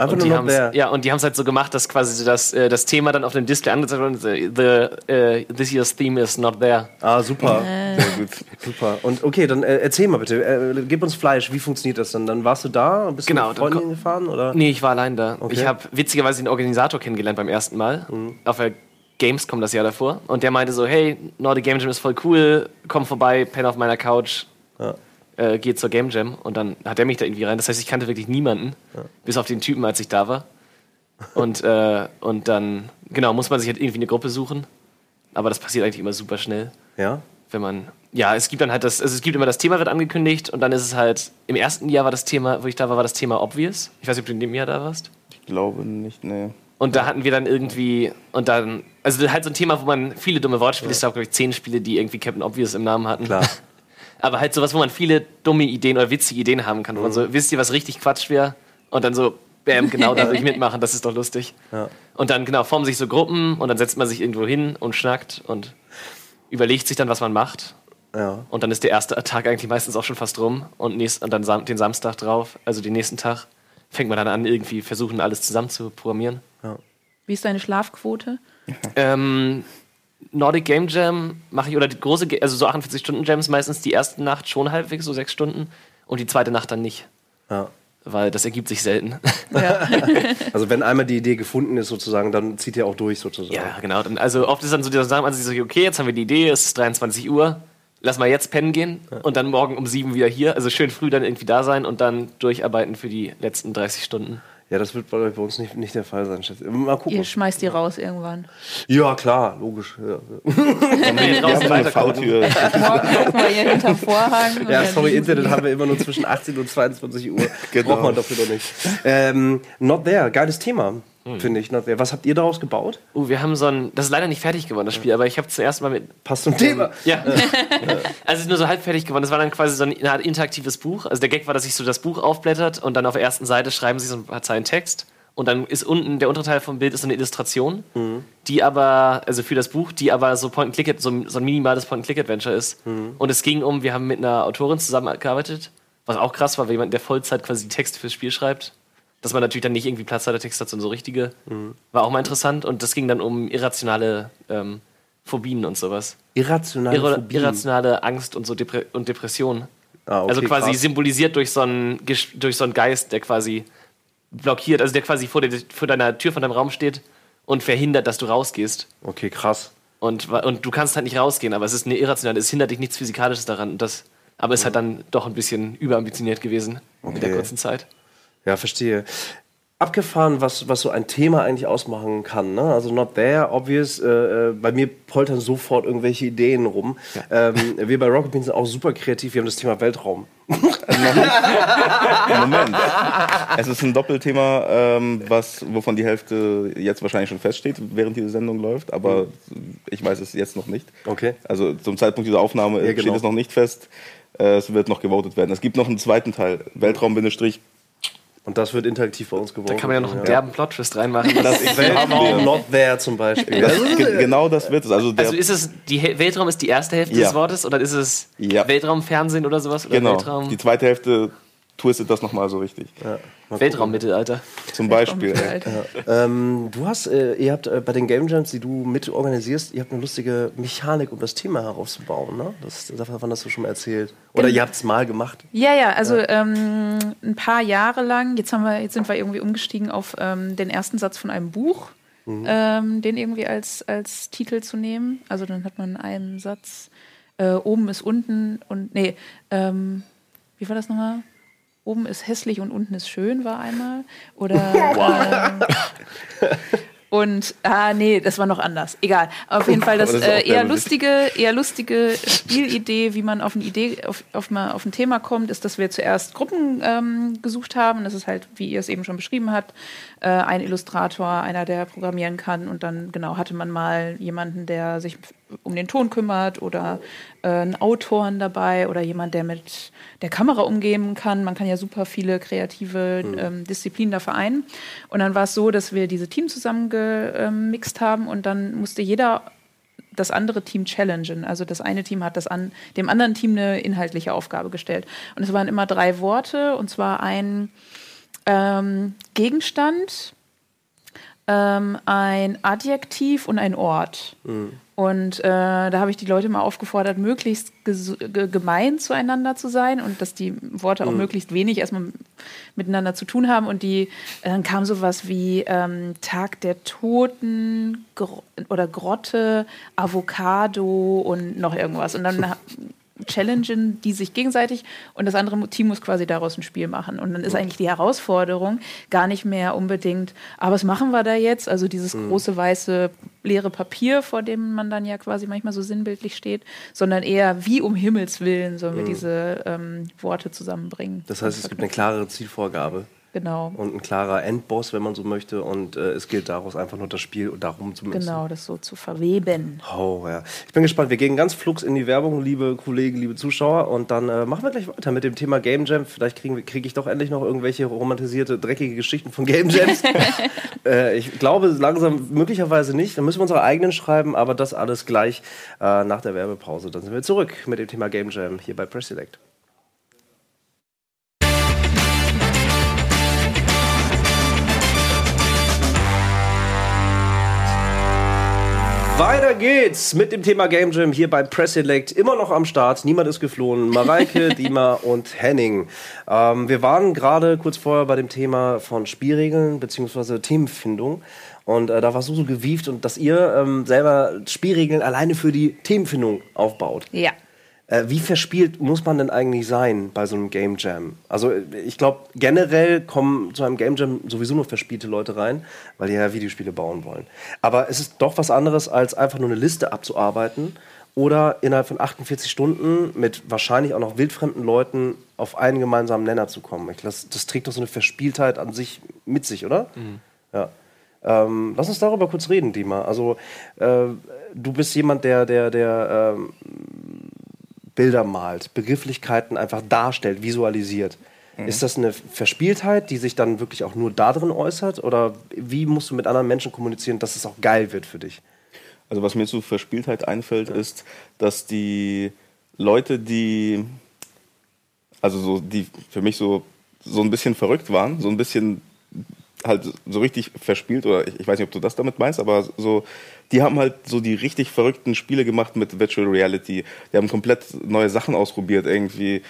Einfach und nur die noch der. Ja, und die haben es halt so gemacht, dass quasi so das, äh, das Thema dann auf dem Display angezeigt wurde. und so, The, äh, this year's theme is not there. Ah, super. Sehr gut. Super. Und okay, dann äh, erzähl mal bitte, äh, gib uns Fleisch, wie funktioniert das dann? Dann warst du da, bist Genau, du mit dann Freundin gefahren? Oder? Nee, ich war allein da. Okay. Ich habe witzigerweise den Organisator kennengelernt beim ersten Mal. Auf der Gamescom das Jahr davor. Und der meinte so, hey, Nordic Game Jam ist voll cool, komm vorbei, penn auf meiner Couch, Ja. Äh, geh zur Game Jam. Und dann hat er mich da irgendwie rein. Das heißt, ich kannte wirklich niemanden, bis auf den Typen, als ich da war. Und, äh, und dann, genau, muss man sich halt irgendwie eine Gruppe suchen. Aber das passiert eigentlich immer super schnell. Ja? Wenn man, ja, es gibt dann halt das, also es gibt immer das Thema wird angekündigt und dann ist es halt, im ersten Jahr war das Thema, wo ich da war, war das Thema Obvious. Ich weiß nicht, ob du in dem Jahr da warst. Ich glaube nicht, nee. Und da hatten wir dann irgendwie, und dann, also halt so ein Thema, wo man viele dumme Wortspiele, ich glaube, glaube ich, zehn Spiele, die irgendwie Captain Obvious im Namen hatten. Klar. Aber halt sowas, wo man viele dumme Ideen oder witzige Ideen haben kann. Wo man so, wisst ihr, was richtig Quatsch wäre? Und dann so, bam, genau, da will ich mitmachen, das ist doch lustig. Ja. Und dann, genau, formen sich so Gruppen und dann setzt man sich irgendwo hin und schnackt und überlegt sich dann, was man macht. Ja. Und dann ist der erste Tag eigentlich meistens auch schon fast rum und, nächst, und dann sam den Samstag drauf, also den nächsten Tag, fängt man dann an, irgendwie versuchen, alles zusammen zu programmieren. Wie ist deine Schlafquote? Ähm, Nordic Game Jam mache ich, oder die große, also so 48-Stunden-Jams meistens die erste Nacht schon halbwegs, so sechs Stunden, und die zweite Nacht dann nicht. Ja. Weil das ergibt sich selten. Ja. Also wenn einmal die Idee gefunden ist sozusagen, dann zieht ihr auch durch sozusagen. ja, genau. Dann, also oft ist dann so, die sagen man sich so, okay, jetzt haben wir die Idee, es ist 23 Uhr, lass mal jetzt pennen gehen und dann morgen um sieben wieder hier. Also schön früh dann irgendwie da sein und dann durcharbeiten für die letzten 30 Stunden. Ja, das wird bei uns nicht, nicht der Fall sein. schätze ich. Mal gucken. Ihr schmeißt die raus irgendwann. Ja, klar, logisch. Ja, haben eine weiterkommen. V-Tür. Morgen gucken wir hier hinterm Vorhang. ja sorry, Internet haben wir immer nur zwischen 18 und 22 Uhr. Genau. Braucht man dafür doch nicht. Ähm, not there, geiles Thema, Hm. finde ich. Was habt ihr daraus gebaut? Uh, wir haben so ein, das ist leider nicht fertig geworden, das Spiel, aber ich habe zuerst mal mit Passt zum Thema. Ja. also es ist nur so halb fertig geworden. Das war dann quasi so eine Art interaktives Buch. Also der Gag war, dass sich so das Buch aufblättert und dann auf der ersten Seite schreiben sie so ein paar Zeilen Text und dann ist unten der untere Teil vom Bild ist so eine Illustration, die aber, also für das Buch, die aber so Point-and-Click, so, so ein minimales Point-and-Click-Adventure ist. Und es ging um, wir haben mit einer Autorin zusammengearbeitet, was auch krass war, weil jemand, der Vollzeit quasi die Texte fürs Spiel schreibt. Dass man natürlich dann nicht irgendwie Platz hat, der Text hat, sondern so richtige. War auch mal interessant. Und das ging dann um irrationale ähm, Phobien und sowas. Irrationale Irra Phobien. irrationale Angst und so Depre und Depression. Ah, okay, also quasi krass. symbolisiert durch so, einen, durch so einen Geist, der quasi blockiert, also der quasi vor, der, vor deiner Tür von deinem Raum steht und verhindert, dass du rausgehst. Okay, krass. Und, und du kannst halt nicht rausgehen, aber es ist eine irrationale, es hindert dich nichts Physikalisches daran. Und das, aber es ist halt dann doch ein bisschen überambitioniert gewesen in der Okay. kurzen Zeit. Ja, verstehe. Abgefahren, was, was so ein Thema eigentlich ausmachen kann. Ne? Also not there, obvious. Äh, äh, bei mir poltern sofort irgendwelche Ideen rum. Ähm, wir bei Rocket Beans sind auch super kreativ. Wir haben das Thema Weltraum. Moment. Es ist ein Doppelthema, ähm, was, wovon die Hälfte jetzt wahrscheinlich schon feststeht, während diese Sendung läuft, aber ich weiß es jetzt noch nicht. Okay. Also zum Zeitpunkt dieser Aufnahme Ja, genau. steht es noch nicht fest. Äh, es wird noch gewotet werden. Es gibt noch einen zweiten Teil, Weltraum-Bindestrich. Und das wird interaktiv bei uns geworden. Da kann man ja noch einen derben Plot-Twist reinmachen. Das Weltraum not there zum Beispiel. Das, ge genau das wird es. Also Also ist es, die He- Weltraum ist die erste Hälfte Ja. des Wortes oder ist es Ja. Weltraumfernsehen oder sowas? Oder genau. Weltraum, Die zweite Hälfte twistet das nochmal so richtig. Weltraummittelalter. Zum Beispiel. Alter. Ähm, du hast, äh, ihr habt äh, bei den Game Jams, die du mit organisierst, ihr habt eine lustige Mechanik, um das Thema herauszubauen, ne? Das, davon hast du schon mal erzählt. Oder Genau. ihr habt es mal gemacht. Ja, ja, also Ähm, ein paar Jahre lang, jetzt, haben wir, jetzt sind wir irgendwie umgestiegen auf ähm, den ersten Satz von einem Buch, ähm, den irgendwie als, als Titel zu nehmen. Also dann hat man einen Satz, äh, oben ist unten und, nee, ähm, wie war das nochmal? Oben ist hässlich und unten ist schön, war einmal. Oder. ähm, und, ah, nee, das war noch anders. Egal. Auf jeden Fall das, das äh, eher lustige, eher lustige Spielidee, wie man auf eine Idee, auf, auf, mal auf ein Thema kommt, ist, dass wir zuerst Gruppen ähm, gesucht haben. Das ist halt, wie ihr es eben schon beschrieben habt, äh, ein Illustrator, einer, der programmieren kann. Und dann, genau, hatte man mal jemanden, der sich um den Ton kümmert oder äh, einen Autoren dabei oder jemand, der mit der Kamera umgehen kann. Man kann ja super viele kreative ähm, Disziplinen da vereinen. Und dann war es so, dass wir diese Teams zusammengemixt haben und dann musste jeder das andere Team challengen. Also das eine Team hat das an, dem anderen Team eine inhaltliche Aufgabe gestellt. Und es waren immer drei Worte, und zwar ein ähm, Gegenstand, ähm, ein Adjektiv und ein Ort. Und äh, da habe ich die Leute mal aufgefordert, möglichst gemein zueinander zu sein und dass die Worte auch möglichst wenig erstmal miteinander zu tun haben. Und die, äh, dann kam sowas wie ähm, Tag der Toten Gro oder Grotte, Avocado und noch irgendwas. Und dann challengen die sich gegenseitig und das andere Team muss quasi daraus ein Spiel machen. Und dann ist eigentlich die Herausforderung gar nicht mehr unbedingt, aber was machen wir da jetzt? Also dieses große weiße leere Papier, vor dem man dann ja quasi manchmal so sinnbildlich steht, sondern eher, wie um Himmels Willen sollen wir diese ähm, Worte zusammenbringen. Das heißt, es gibt eine klare Zielvorgabe Genau. und ein klarer Endboss, wenn man so möchte. Und äh, es gilt daraus einfach nur das Spiel darum zu müssen. Genau, das so zu verweben. Oh, ja. Ich bin gespannt. Wir gehen ganz flugs in die Werbung, liebe Kollegen, liebe Zuschauer. Und dann äh, machen wir gleich weiter mit dem Thema Game Jam. Vielleicht kriege krieg ich doch endlich noch irgendwelche romantisierte, dreckige Geschichten von Game Jams. äh, ich glaube langsam möglicherweise nicht. Dann müssen wir unsere eigenen schreiben, aber das alles gleich äh, nach der Werbepause. Dann sind wir zurück mit dem Thema Game Jam hier bei Press Select. Weiter geht's mit dem Thema Game Jam hier bei Press Select. Immer noch am Start. Niemand ist geflohen. Mareike, Dima und Henning. Ähm, wir waren gerade kurz vorher bei dem Thema von Spielregeln bzw. Themenfindung. Und äh, da warst du so gewieft und dass ihr ähm, selber Spielregeln alleine für die Themenfindung aufbaut. Ja. Äh, wie verspielt muss man denn eigentlich sein bei so einem Game Jam? Also ich glaube, generell kommen zu einem Game Jam sowieso nur verspielte Leute rein, weil die ja Videospiele bauen wollen. Aber es ist doch was anderes, als einfach nur eine Liste abzuarbeiten oder innerhalb von 48 Stunden mit wahrscheinlich auch noch wildfremden Leuten auf einen gemeinsamen Nenner zu kommen. Ich, das, das trägt doch so eine Verspieltheit an sich mit sich, oder? Ja. Ähm, lass uns darüber kurz reden, Dima. Also äh, du bist jemand, der, der, der ähm, Bilder malt, Begrifflichkeiten einfach darstellt, visualisiert. Ist das eine Verspieltheit, die sich dann wirklich auch nur darin äußert? Oder wie musst du mit anderen Menschen kommunizieren, dass es auch geil wird für dich? Also was mir zu Verspieltheit einfällt, ist, dass die Leute, die also so die für mich so so ein bisschen verrückt waren, so ein bisschen halt so richtig verspielt oder ich, ich weiß nicht, ob du das damit meinst, aber so die haben halt so die richtig verrückten Spiele gemacht mit Virtual Reality. Die haben komplett neue Sachen ausprobiert irgendwie.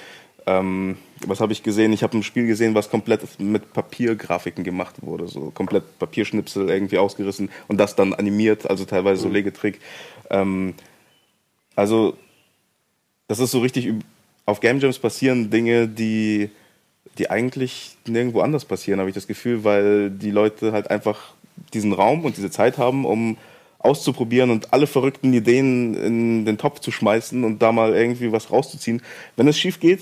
Ähm, was habe ich gesehen? Ich habe ein Spiel gesehen, was komplett mit Papiergrafiken gemacht wurde, so komplett Papierschnipsel irgendwie ausgerissen und das dann animiert, also teilweise so Legetrick. Ähm, also das ist so richtig auf Game Jams passieren Dinge, die die eigentlich nirgendwo anders passieren, habe ich das Gefühl, weil die Leute halt einfach diesen Raum und diese Zeit haben, um auszuprobieren und alle verrückten Ideen in den Topf zu schmeißen und da mal irgendwie was rauszuziehen. Wenn es schief geht,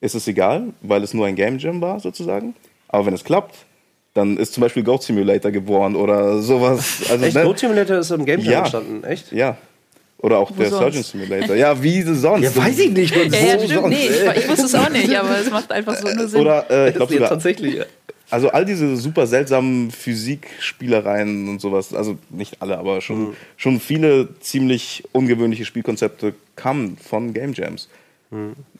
ist es egal, weil es nur ein Game Jam war sozusagen. Aber wenn es klappt, dann ist zum Beispiel Goat Simulator geboren oder sowas. Also, Echt? ne? Goat Simulator ist im Game Jam Ja. entstanden, echt? Ja. Oder auch der sonst? Surgeon Simulator. Ja, wie sonst? Ja, weiß ich nicht. Ja, ja, Wo stimmt. sonst? Nee, ich, ich wusste es auch nicht, aber es macht einfach so nur Sinn. Oder äh, ich glaube sogar tatsächlich. Also all diese super seltsamen Physikspielereien und sowas, also nicht alle, aber schon, schon viele ziemlich ungewöhnliche Spielkonzepte kamen von Game Jams.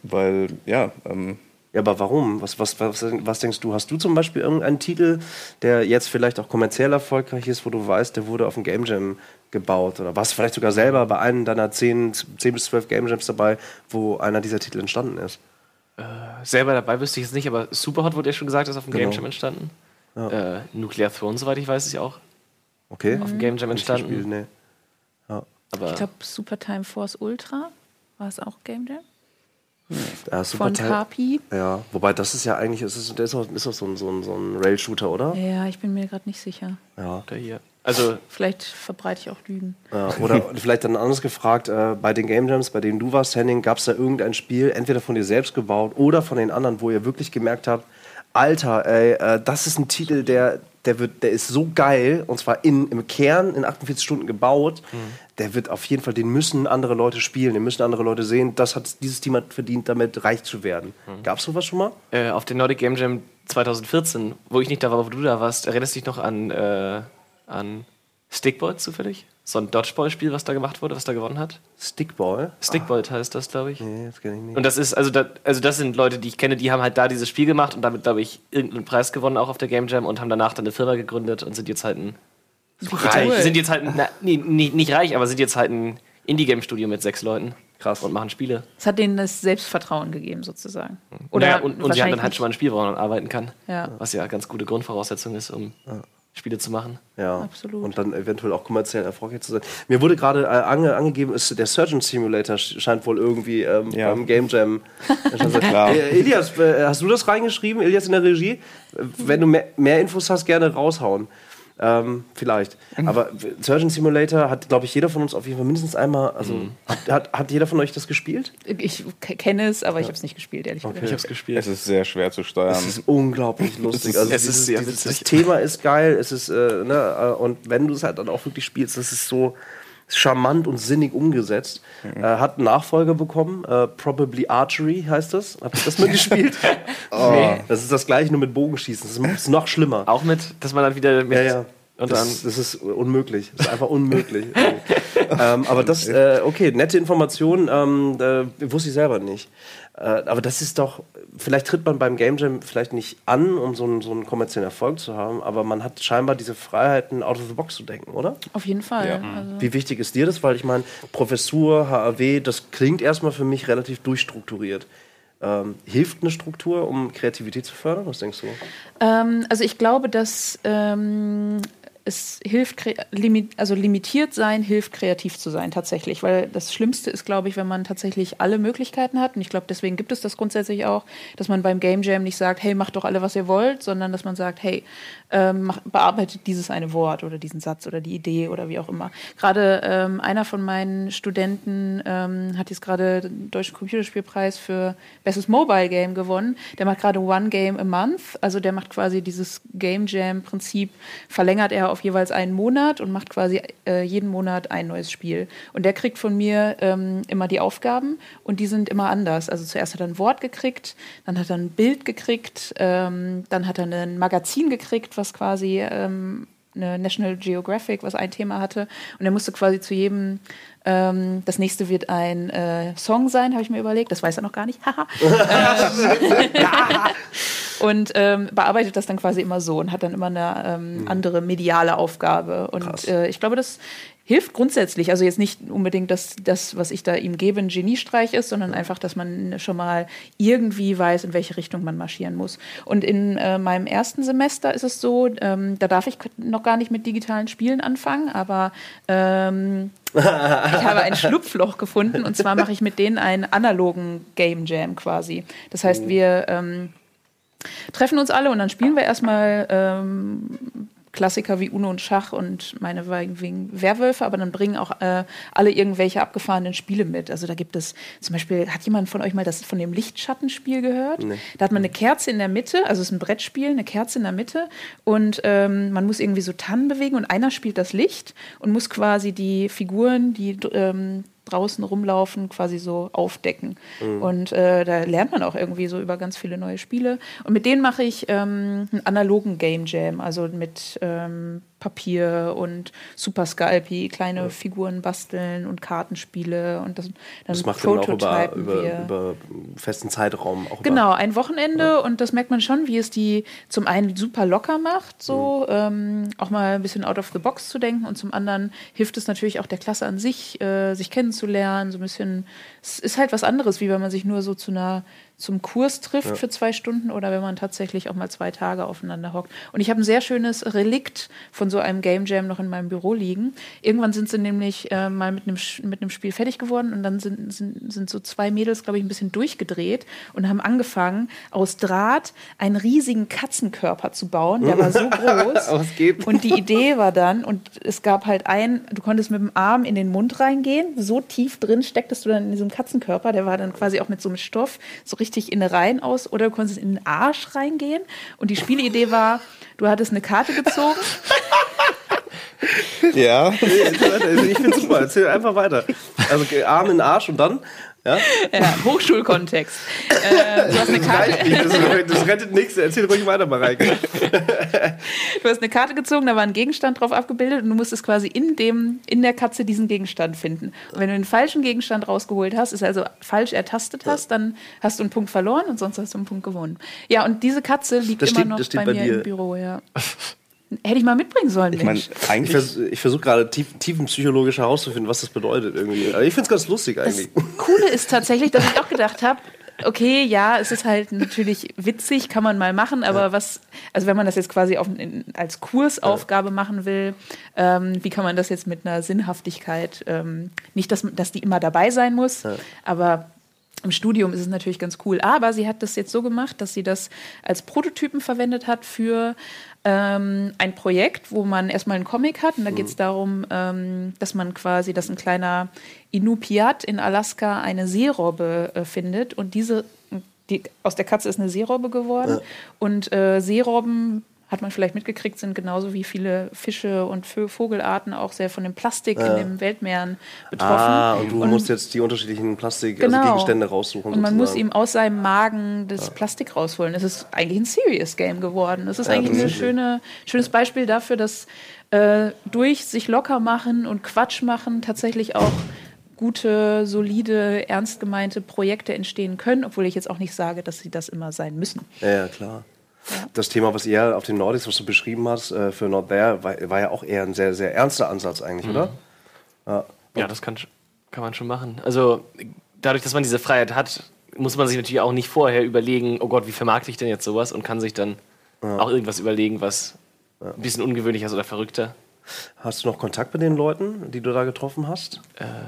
Weil, ja, ähm, Ja, aber warum? Was, was, was, was denkst du? Hast du zum Beispiel irgendeinen Titel, der jetzt vielleicht auch kommerziell erfolgreich ist, wo du weißt, der wurde auf dem Game Jam gebaut? Oder warst du vielleicht sogar selber bei einem deiner 10, 10 bis 12 Game Jams dabei, wo einer dieser Titel entstanden ist? Selber dabei wüsste ich jetzt nicht, aber Superhot wurde ja schon gesagt, ist auf dem Genau. Game Jam entstanden. Äh, Nuclear Throne, soweit ich weiß, ist ja auch Okay. auf dem Game Jam entstanden. gespielt, nee. Aber ich glaube, Super Time Force Ultra war es auch Game Jam? Ja, super Von Carpi. Ja, wobei das ist ja eigentlich, ist, es- der ist doch so ein, so ein, so ein Rail-Shooter, oder? Ja, ich bin mir gerade nicht sicher. Ja. oder hier. Also Vielleicht verbreite ich auch Lügen. Ja, oder vielleicht dann anders gefragt, äh, bei den Game Jams, bei denen du warst, Henning, gab es da irgendein Spiel, entweder von dir selbst gebaut oder von den anderen, wo ihr wirklich gemerkt habt, Alter, ey, äh, das ist ein Titel, der, der, wird, der ist so geil, und zwar in, im Kern in 48 Stunden gebaut, der wird auf jeden Fall, den müssen andere Leute spielen, den müssen andere Leute sehen, das hat dieses Team hat verdient, damit reich zu werden. Gab's sowas schon mal? äh, auf den Nordic Game Jam 2014, wo ich nicht da war, wo du da warst, erinnerst du dich noch an, äh, an Stickball zufällig? So ein Dodgeball-Spiel, was da gemacht wurde, was da gewonnen hat? Stickball? Stickball heißt das, glaube ich. Nee, das kenn ich nicht. Und das ist, also, da, also das sind Leute, die ich kenne, die haben halt da dieses Spiel gemacht und damit, glaube ich, irgendeinen Preis gewonnen, auch auf der Game Jam und haben danach dann eine Firma gegründet und sind jetzt halt ein reich. Sind jetzt halt ein, na, nee, nee, nicht reich, aber sind jetzt halt ein Indie-Game-Studio mit sechs Leuten. Krass. Und machen Spiele. Es hat denen das Selbstvertrauen gegeben, sozusagen. Oder naja, und, und sie haben dann halt schon mal ein Spiel, woran man arbeiten kann. Ja. Was ja ganz gute Grundvoraussetzung ist, um Spiele zu machen. Ja, Absolut. Und dann eventuell auch kommerziell erfolgreich zu sein. Mir wurde gerade äh, ange, angegeben, ist, der Surgeon Simulator sch- scheint wohl irgendwie ähm, Ja. beim Game Jam. Klar. äh, Elias, äh, hast du das reingeschrieben? Elias in der Regie? Äh, Wenn du mehr, mehr Infos hast, gerne raushauen. Ähm, vielleicht. Aber Surgeon Simulator hat, glaube ich, jeder von uns auf jeden Fall mindestens einmal. Also hat, hat, hat jeder von euch das gespielt? Ich kenne es, aber ich habe es nicht gespielt, ehrlich Ich gesagt. hab's gespielt. es ist sehr schwer zu steuern. Es ist unglaublich lustig. also es dieses, ist sehr dieses, das witzig. Thema ist geil. Es ist, äh, ne, äh, und wenn du es halt dann auch wirklich spielst, das ist so charmant und sinnig umgesetzt. Äh, hat einen Nachfolger bekommen. Äh, Probably Archery heißt das. Habt ihr das mitgespielt? oh. Das ist das gleiche, nur mit Bogenschießen. Das ist noch schlimmer. Auch mit, dass man dann wieder mit. Ja, ja. Und das, dann, das ist unmöglich. Das ist einfach unmöglich. ähm, aber das, äh, okay, nette Information, ähm, äh, wusste ich selber nicht. Äh, aber das ist doch, vielleicht tritt man beim Game Jam vielleicht nicht an, um so einen, so einen kommerziellen Erfolg zu haben, aber man hat scheinbar diese Freiheiten, out of the box zu denken, oder? Auf jeden Fall. Ja. Also, Wie wichtig ist dir das? Weil ich meine, Professur, HAW, das klingt erstmal für mich relativ durchstrukturiert. Ähm, hilft eine Struktur, um Kreativität zu fördern? Was denkst du? ähm, also ich glaube, dass ähm, es hilft, also limitiert sein hilft, kreativ zu sein tatsächlich. Weil das Schlimmste ist, glaube ich, wenn man tatsächlich alle Möglichkeiten hat. Und ich glaube, deswegen gibt es das grundsätzlich auch, dass man beim Game Jam nicht sagt, hey, macht doch alle, was ihr wollt, sondern dass man sagt, hey, ähm, mach, bearbeitet dieses eine Wort oder diesen Satz oder die Idee oder wie auch immer. Gerade ähm, einer von meinen Studenten ähm, hat jetzt gerade den Deutschen Computerspielpreis für Bestes Mobile Game gewonnen. Der macht gerade One Game a Month, also der macht quasi dieses Game Jam Prinzip, verlängert er auf jeweils einen Monat und macht quasi äh, jeden Monat ein neues Spiel. Und der kriegt von mir ähm, immer die Aufgaben und die sind immer anders. Also zuerst hat er ein Wort gekriegt, dann hat er ein Bild gekriegt, ähm, dann hat er ein Magazin gekriegt, was quasi ähm, eine National Geographic, was ein Thema hatte. Und er musste quasi zu jedem, ähm, das nächste wird ein äh, Song sein, habe ich mir überlegt. Das weiß er noch gar nicht. Haha. und ähm, bearbeitet das dann quasi immer so und hat dann immer eine ähm, andere mediale Aufgabe. Und äh, ich glaube, das hilft grundsätzlich. Also jetzt nicht unbedingt, dass das, was ich da ihm gebe, ein Geniestreich ist, sondern einfach, dass man schon mal irgendwie weiß, in welche Richtung man marschieren muss. Und in äh, meinem ersten Semester ist es so, ähm, da darf ich noch gar nicht mit digitalen Spielen anfangen, aber ähm, ich habe ein Schlupfloch gefunden und zwar mache ich mit denen einen analogen Game Jam quasi. Das heißt, wir ähm, treffen uns alle und dann spielen wir erstmal ähm, Klassiker wie Uno und Schach und meine wegen Werwölfe, aber dann bringen auch äh, alle irgendwelche abgefahrenen Spiele mit. Also da gibt es zum Beispiel, hat jemand von euch mal das von dem Lichtschattenspiel gehört? Nee. Da hat man eine Kerze in der Mitte, also es ist ein Brettspiel, eine Kerze in der Mitte und ähm, man muss irgendwie so Tannen bewegen und einer spielt das Licht und muss quasi die Figuren, die ähm, draußen rumlaufen, quasi so aufdecken. Mhm. Und äh, da lernt man auch irgendwie so über ganz viele neue Spiele. Und mit denen mache ich ähm, einen analogen Game Jam, also mit ähm, Papier und Super Scalpi, kleine ja. Figuren basteln und Kartenspiele und das, dann das macht dann auch über, über, über festen Zeitraum auch Genau, ein Wochenende ja. und das merkt man schon, wie es die zum einen super locker macht, so mhm. ähm, auch mal ein bisschen out of the box zu denken und zum anderen hilft es natürlich auch der Klasse an sich, äh, sich kennenzulernen, so ein bisschen, es ist halt was anderes, wie wenn man sich nur so zu einer zum Kurs trifft ja. für zwei Stunden oder wenn man tatsächlich auch mal zwei Tage aufeinander hockt. Und ich habe ein sehr schönes Relikt von so einem Game Jam noch in meinem Büro liegen. Irgendwann sind sie nämlich äh, mal mit einem, mit einem Spiel fertig geworden und dann sind, sind, sind so zwei Mädels, glaube ich, ein bisschen durchgedreht und haben angefangen, aus Draht einen riesigen Katzenkörper zu bauen. Der war so groß. und die Idee war dann, und es gab halt ein, du konntest mit dem Arm in den Mund reingehen, so tief drin stecktest du dann in diesem Katzenkörper, der war dann quasi auch mit so einem Stoff so richtig in Reihen aus oder du konntest in den Arsch reingehen. Und die Spielidee war, du hattest eine Karte gezogen. ja. Ich finde super. Erzähl einfach weiter. Also Arm in den Arsch und dann? Ja? ja Hochschulkontext. äh, du hast eine Karte. Das, das, rettet nichts. Erzähl ruhig weiter, Mareike. du hast eine Karte gezogen, da war ein Gegenstand drauf abgebildet und du musstest quasi in, dem, in der Katze diesen Gegenstand finden. Und wenn du den falschen Gegenstand rausgeholt hast, ist also falsch ertastet hast, dann hast du einen Punkt verloren und sonst hast du einen Punkt gewonnen. Ja, und diese Katze liegt das immer steht, noch bei, bei, mir im Büro, ja. Hätte ich mal mitbringen sollen. Ich meine, eigentlich. Ich, vers ich versuche gerade tief, tiefenpsychologisch herauszufinden, was das bedeutet irgendwie. Aber ich finde es ganz lustig eigentlich. Das Coole ist tatsächlich, dass ich auch gedacht habe, okay, ja, es ist halt natürlich witzig, kann man mal machen, aber ja. was, also wenn man das jetzt quasi auf, in, als Kursaufgabe ja. machen will, ähm, wie kann man das jetzt mit einer Sinnhaftigkeit, ähm, nicht, dass, dass die immer dabei sein muss, ja. aber im Studium ist es natürlich ganz cool. Aber sie hat das jetzt so gemacht, dass sie das als Prototypen verwendet hat für ähm, ein Projekt, wo man erstmal einen Comic hat und da geht es mhm. darum, ähm, dass man quasi, dass ein kleiner Inupiat in Alaska eine Seerobbe äh, findet und diese die, aus der Katze ist eine Seerobbe geworden ja. und äh, Seerobben hat man vielleicht mitgekriegt, sind genauso wie viele Fische und Vogelarten auch sehr von dem Plastik ja. in den Weltmeeren betroffen. Ah, und du und, musst jetzt die unterschiedlichen Plastik, also genau. also Gegenstände raussuchen. Und man sozusagen. muss ihm aus seinem Magen das ja. Plastik rausholen. Es ist eigentlich ein Serious Game geworden. Es ist ja, eigentlich ein schöne, schönes Beispiel dafür, dass äh, durch sich locker machen und Quatsch machen tatsächlich auch gute, solide, ernst gemeinte Projekte entstehen können, obwohl ich jetzt auch nicht sage, dass sie das immer sein müssen. Ja, ja. Das Thema, was ihr auf den Nordics, was du beschrieben hast, äh, für Not There, war, war, ja auch eher ein sehr, sehr ernster Ansatz eigentlich, mhm. oder? Ja. ja, das kann, kann man schon machen. Also dadurch, dass man diese Freiheit hat, muss man sich natürlich auch nicht vorher überlegen, oh Gott, wie vermarkte ich denn jetzt sowas und kann sich dann ja. auch irgendwas überlegen, was ein bisschen ungewöhnlicher ist oder verrückter. Hast du noch Kontakt mit den Leuten, die du da getroffen hast?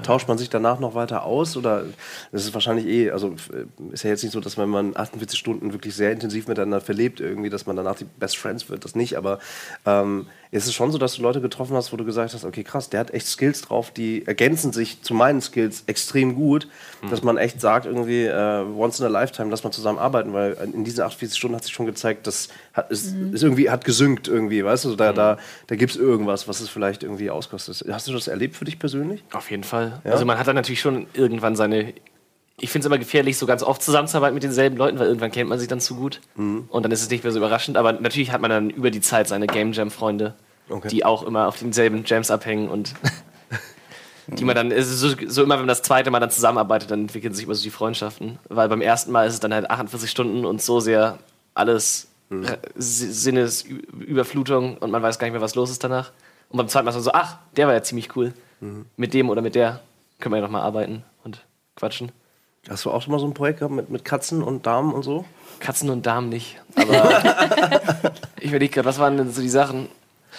Tauscht man sich danach noch weiter aus? Oder das ist wahrscheinlich eh, also äh, ist ja jetzt nicht so, dass wenn man 48 Stunden wirklich sehr intensiv miteinander verlebt, irgendwie, dass man danach die Best Friends wird, das nicht. Aber ähm, ist es schon so, dass du Leute getroffen hast, wo du gesagt hast, okay, krass, der hat echt Skills drauf, die ergänzen sich zu meinen Skills extrem gut, dass man echt sagt, irgendwie, äh, once in a lifetime, lass mal zusammen arbeiten, weil in diesen 48 Stunden hat sich schon gezeigt, das hat, ist, ist irgendwie, hat gesüngt irgendwie, weißt du, da, da, da gibt es irgendwas, was es vielleicht irgendwie auskostet. Hast du das erlebt für dich persönlich? Auf jeden Fall. Also man hat dann natürlich schon irgendwann seine. Ich finde es immer gefährlich, so ganz oft zusammenzuarbeiten mit denselben Leuten, weil irgendwann kennt man sich dann zu gut. Mhm. Und dann ist es nicht mehr so überraschend. Aber natürlich hat man dann über die Zeit seine Game Jam-Freunde, Okay. die auch immer auf denselben Jams abhängen und die man dann, es ist so, so immer, wenn man das zweite Mal dann zusammenarbeitet, dann entwickeln sich immer so die Freundschaften. Weil beim ersten Mal ist es dann halt 48 Stunden und so sehr alles Mhm. Sinnesüberflutung und man weiß gar nicht mehr, was los ist danach. Und beim zweiten Mal ist man so, ach, der war ja ziemlich cool. Mhm. Mit dem oder mit der können wir ja noch mal arbeiten und quatschen. Hast du auch schon mal so ein Projekt gehabt mit, mit Katzen und Damen und so? Katzen und Damen nicht. Aber ich überlege gerade, was waren denn so die Sachen?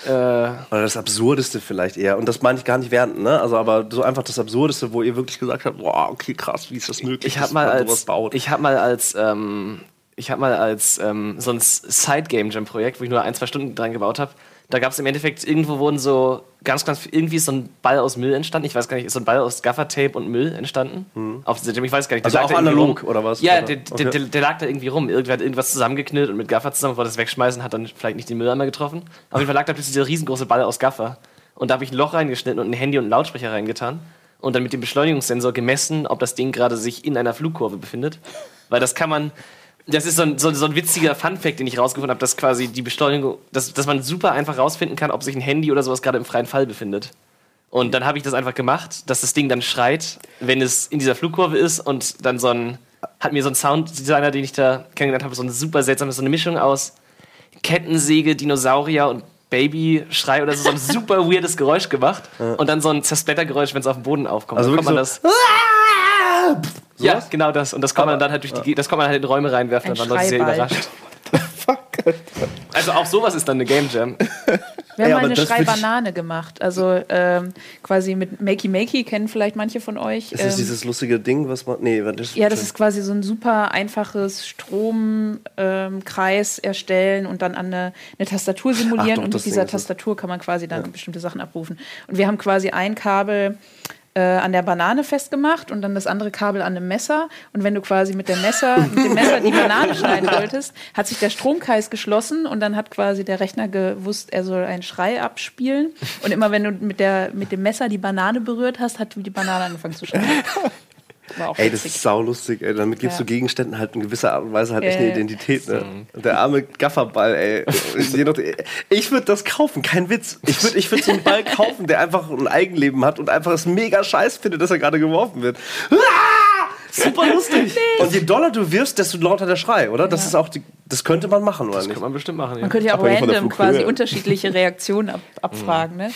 Äh, Oder das Absurdeste vielleicht eher. Und das meine ich gar nicht während, ne? Also aber so einfach das Absurdeste, wo ihr wirklich gesagt habt, boah, okay, krass, wie ist das möglich? ich habe dass mal man sowas als baut? ich habe mal als ähm, ich habe mal als ähm, so ein Side Game Jam Projekt, wo ich nur ein zwei Stunden dran gebaut habe. Da gab es im Endeffekt irgendwo wurden so ganz ganz irgendwie ist so ein Ball aus Müll entstanden. Ich weiß gar nicht, ist so ein Ball aus Gaffertape und Müll entstanden. Auf dieser Jam, ich weiß gar nicht. der Hm. Also auch analog, rum. oder was? Ja, Oder? der, Okay. der, der, der lag da irgendwie rum. Irgendwer hat irgendwas zusammengeknüllt und mit Gaffer zusammen wollte das wegschmeißen, hat dann vielleicht nicht den Mülleimer getroffen. Auf jeden Fall lag da plötzlich dieser riesengroße Ball aus Gaffer. Und da habe ich ein Loch reingeschnitten und ein Handy und einen Lautsprecher reingetan. Und dann mit dem Beschleunigungssensor gemessen, ob das Ding gerade sich in einer Flugkurve befindet. Weil das kann man. Das ist so ein, so, so ein witziger Funfact, den ich rausgefunden habe, dass quasi die Beschleunigung, dass, dass man super einfach rausfinden kann, ob sich ein Handy oder sowas gerade im freien Fall befindet. Und dann habe ich das einfach gemacht, dass das Ding dann schreit, wenn es in dieser Flugkurve ist und dann so ein, hat mir so ein Sounddesigner, den ich da kennengelernt habe, so ein super seltsames, so eine Mischung aus Kettensäge, Dinosaurier und Babyschrei oder so, so ein super weirdes Geräusch gemacht und dann so ein Zersplattergeräusch, wenn es auf dem Boden aufkommt. Also dann kommt man wirklich das, ja, genau das. Und das kann man dann halt durch die, das kann man halt in Räume reinwerfen Ein und dann Leute sehr Schreiball. überrascht. Also auch sowas ist dann eine Game Jam. Wir haben Ja, mal aber eine das will ich- Schreibanane gemacht. Also ähm, quasi mit Makey Makey kennen vielleicht manche von euch. Ist das Ähm, dieses lustige Ding, was man. Nee, das ist ja, das ist quasi so ein super einfaches Stromkreis ähm, Kreis erstellen und dann an eine, eine Tastatur simulieren. Ach doch, und das mit dieser Ding ist es. Tastatur kann man quasi dann bestimmte Sachen abrufen. Und wir haben quasi ein Kabel äh, an der Banane festgemacht und dann das andere Kabel an einem Messer. Und wenn du quasi mit dem Messer, mit dem Messer die Banane schneiden wolltest, hat sich der Stromkreis geschlossen und dann hat quasi der Rechner gewusst, er soll einen Schrei abspielen. Und immer wenn du mit, der, mit dem Messer die Banane berührt hast, hat die Banane angefangen zu schreien. Ey, das ist saulustig, ey. Damit gibst Ja. du Gegenständen halt in gewisser Art und Weise halt Ja, echt eine ja. Identität, ne? Und der arme Gafferball, ey. Ich würde das kaufen, kein Witz. Ich würde ich würd so einen Ball kaufen, der einfach ein Eigenleben hat und einfach es mega scheiß findet, dass er gerade geworfen wird. Ah! Super lustig. Und je doller du wirfst, desto lauter der Schrei, oder? Das ist auch die, das könnte man machen, oder Das nicht? kann man bestimmt machen, ja. Man könnte ja auch Abhängig random quasi unterschiedliche Reaktionen ab, abfragen, ne?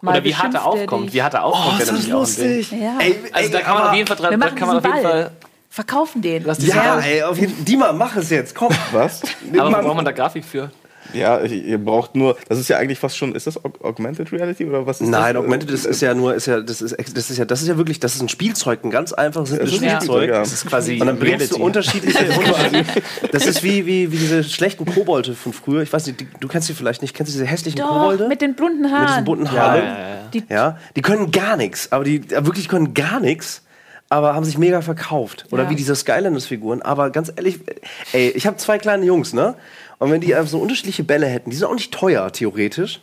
Mal Oder wie hart er er aufkommt. Wie hart er aufkommt, Oh, auch ein Ding. lustig. Ja. Ey, Also da ey, kann man auf jeden Fall dran, da kann man auf jeden Ball. Fall. Verkaufen den. Lass Ja, Sache- ey, auf jeden Dima, mach es jetzt, komm. Was? Aber braucht man da Grafik für? Ja, ihr braucht nur. Das ist ja eigentlich fast schon. Ist das Aug- Augmented Reality oder was ist Nein, das? Augmented ist, ist ja nur, ist ja, das ist, das ist ja, das ist ja wirklich, das ist ein Spielzeug, ein ganz einfaches, Das ist ein Spielzeug. Ja. Das ist quasi Und dann bringst du Reality. unterschiedliche, unterschiedliche Das ist wie, wie, wie diese schlechten Kobolde von früher. Ich weiß nicht, die, du kennst sie vielleicht nicht. Kennst du diese hässlichen Doch, Kobolde? mit den bunten Mit diesen Haaren. bunten Haaren. ja, ja, ja. Die, Ja, die können gar nichts, aber die wirklich können gar nichts, aber haben sich mega verkauft. Oder Ja. wie diese Skylanders-Figuren. Aber ganz ehrlich, ey, ich habe zwei kleine Jungs, ne? Und wenn die einfach so unterschiedliche Bälle hätten, die sind auch nicht teuer, theoretisch,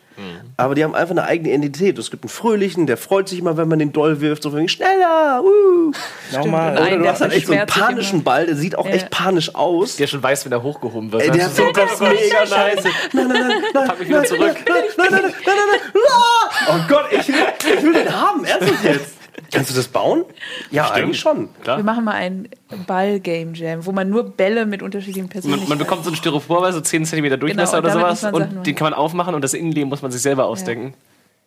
aber die haben einfach eine eigene Identität. Es gibt einen fröhlichen, der freut sich immer, wenn man den Doll wirft, so wegen schneller, uh. Nochmal. Nein, Oder du der hast halt echt so einen panischen immer. Ball, der sieht auch Ja. echt panisch aus. Der schon weiß, wenn er hochgehoben wird. Ey, der so, findet das mega nice. Nein, nein, nein, nein. Pack mich wieder zurück. Nein, nein, nein, nein, nein, nein. Ah! Oh Gott, ich will, ich will den haben. Ernsthaft jetzt? Kannst du das bauen? Ja, eigentlich schon. wir machen mal einen Ball-Game Jam, wo man nur Bälle mit unterschiedlichen Man, Persönlichkeiten. man bekommt so einen Styroporball, so 10 cm Durchmesser Genau, oder sowas. man Und den kann man aufmachen und das Innenleben muss man sich selber ausdenken.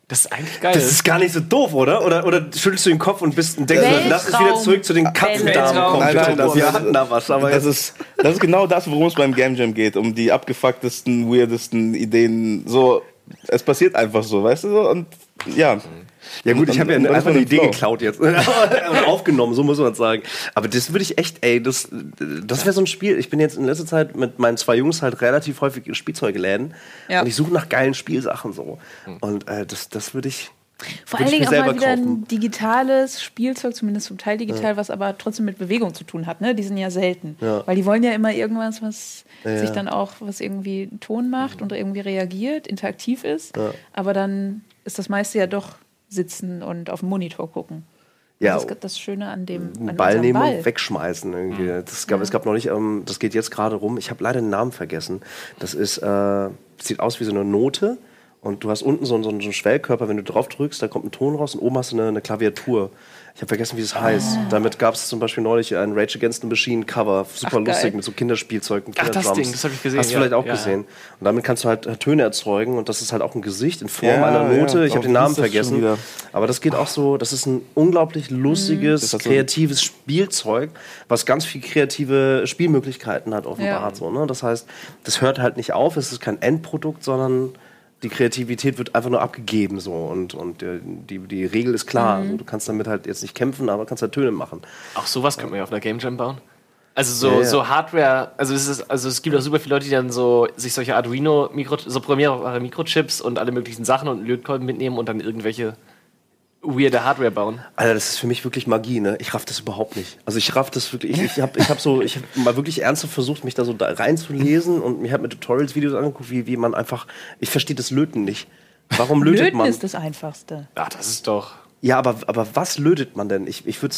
Das ist eigentlich geil. Das ist gar nicht so doof, oder? Oder, oder schüttelst du den Kopf und bist und denkst, Weltraum. lass es wieder zurück zu den Katzendamen. Nein, nein, das- Wir hatten da was, aber Das ist, das ist genau das, worum es beim Game Jam geht. Um die abgefucktesten, weirdesten Ideen. So, es passiert einfach so, weißt du? so? Und ja. Ja gut, ich habe ja einfach eine Idee Flow. geklaut jetzt und aufgenommen, so muss man sagen. Aber das würde ich echt, ey, das, das wäre so ein Spiel. Ich bin jetzt in letzter Zeit mit meinen zwei Jungs halt relativ häufig in Spielzeugläden Ja. und ich suche nach geilen Spielsachen so. Und äh, das, das würde ich. Vor allen ich mir Dingen auch mal selber wieder kaufen. ein digitales Spielzeug, zumindest zum Teil digital, was aber trotzdem mit Bewegung zu tun hat. Ne? Die sind ja selten. Ja. Weil die wollen ja immer irgendwas, was Ja, sich ja. dann auch, was irgendwie Ton macht und irgendwie reagiert, interaktiv ist. Ja. Aber dann ist das meiste ja doch sitzen und auf dem Monitor gucken. Ja, das ist das Schöne an dem an Ball nehmen Ball. und wegschmeißen irgendwie. Das gab, Es gab noch nicht, ähm, das geht jetzt gerade rum. Ich habe leider den Namen vergessen. Das ist, äh, sieht aus wie so eine Note und du hast unten so, einen- so einen Schwellkörper, wenn du drauf drückst, da kommt ein Ton raus und oben hast du eine, eine Klaviatur. Ich habe vergessen, wie es heißt. Ah. Damit gab es zum Beispiel neulich ein Rage Against the Machine Cover, super Ach, geil. lustig mit so Kinderspielzeug und Ach, das Kinderdrums. Ding, das hab ich gesehen, Hast du ja. vielleicht auch Ja, gesehen. Und damit kannst du halt äh, Töne erzeugen und das ist halt auch ein Gesicht in Form Ja, einer ja, Note. ich habe den Namen vergessen. Aber das geht auch so, das ist ein unglaublich lustiges, Das hat so- kreatives Spielzeug, was ganz viel kreative Spielmöglichkeiten hat offenbart. Ja. So, ne? Das heißt, das hört halt nicht auf, es ist kein Endprodukt, sondern die Kreativität wird einfach nur abgegeben so und, und äh, die, die Regel ist klar. Also, du kannst damit halt jetzt nicht kämpfen, aber kannst halt Töne machen. Auch sowas könnte man ja auf einer Game Jam bauen. Also so, Ja, ja. so Hardware, also es, ist, also es gibt auch super viele Leute, die dann so sich solche Arduino, Mikro, so programmierbare Mikrochips und alle möglichen Sachen und Lötkolben mitnehmen und dann irgendwelche weirde Hardware bauen. Alter, das ist für mich wirklich Magie, ne? Ich raff das überhaupt nicht. Also ich raff das wirklich, ich, ich habe ich hab so, ich hab mal wirklich ernsthaft versucht, mich da so da reinzulesen und mir halt mit Tutorials Videos angeguckt, wie, wie man einfach, ich verstehe das Löten nicht. Warum lötet Löten man? ist das Einfachste. Ja, das ist doch. Ja, aber, aber was lötet man denn? Ich, ich würde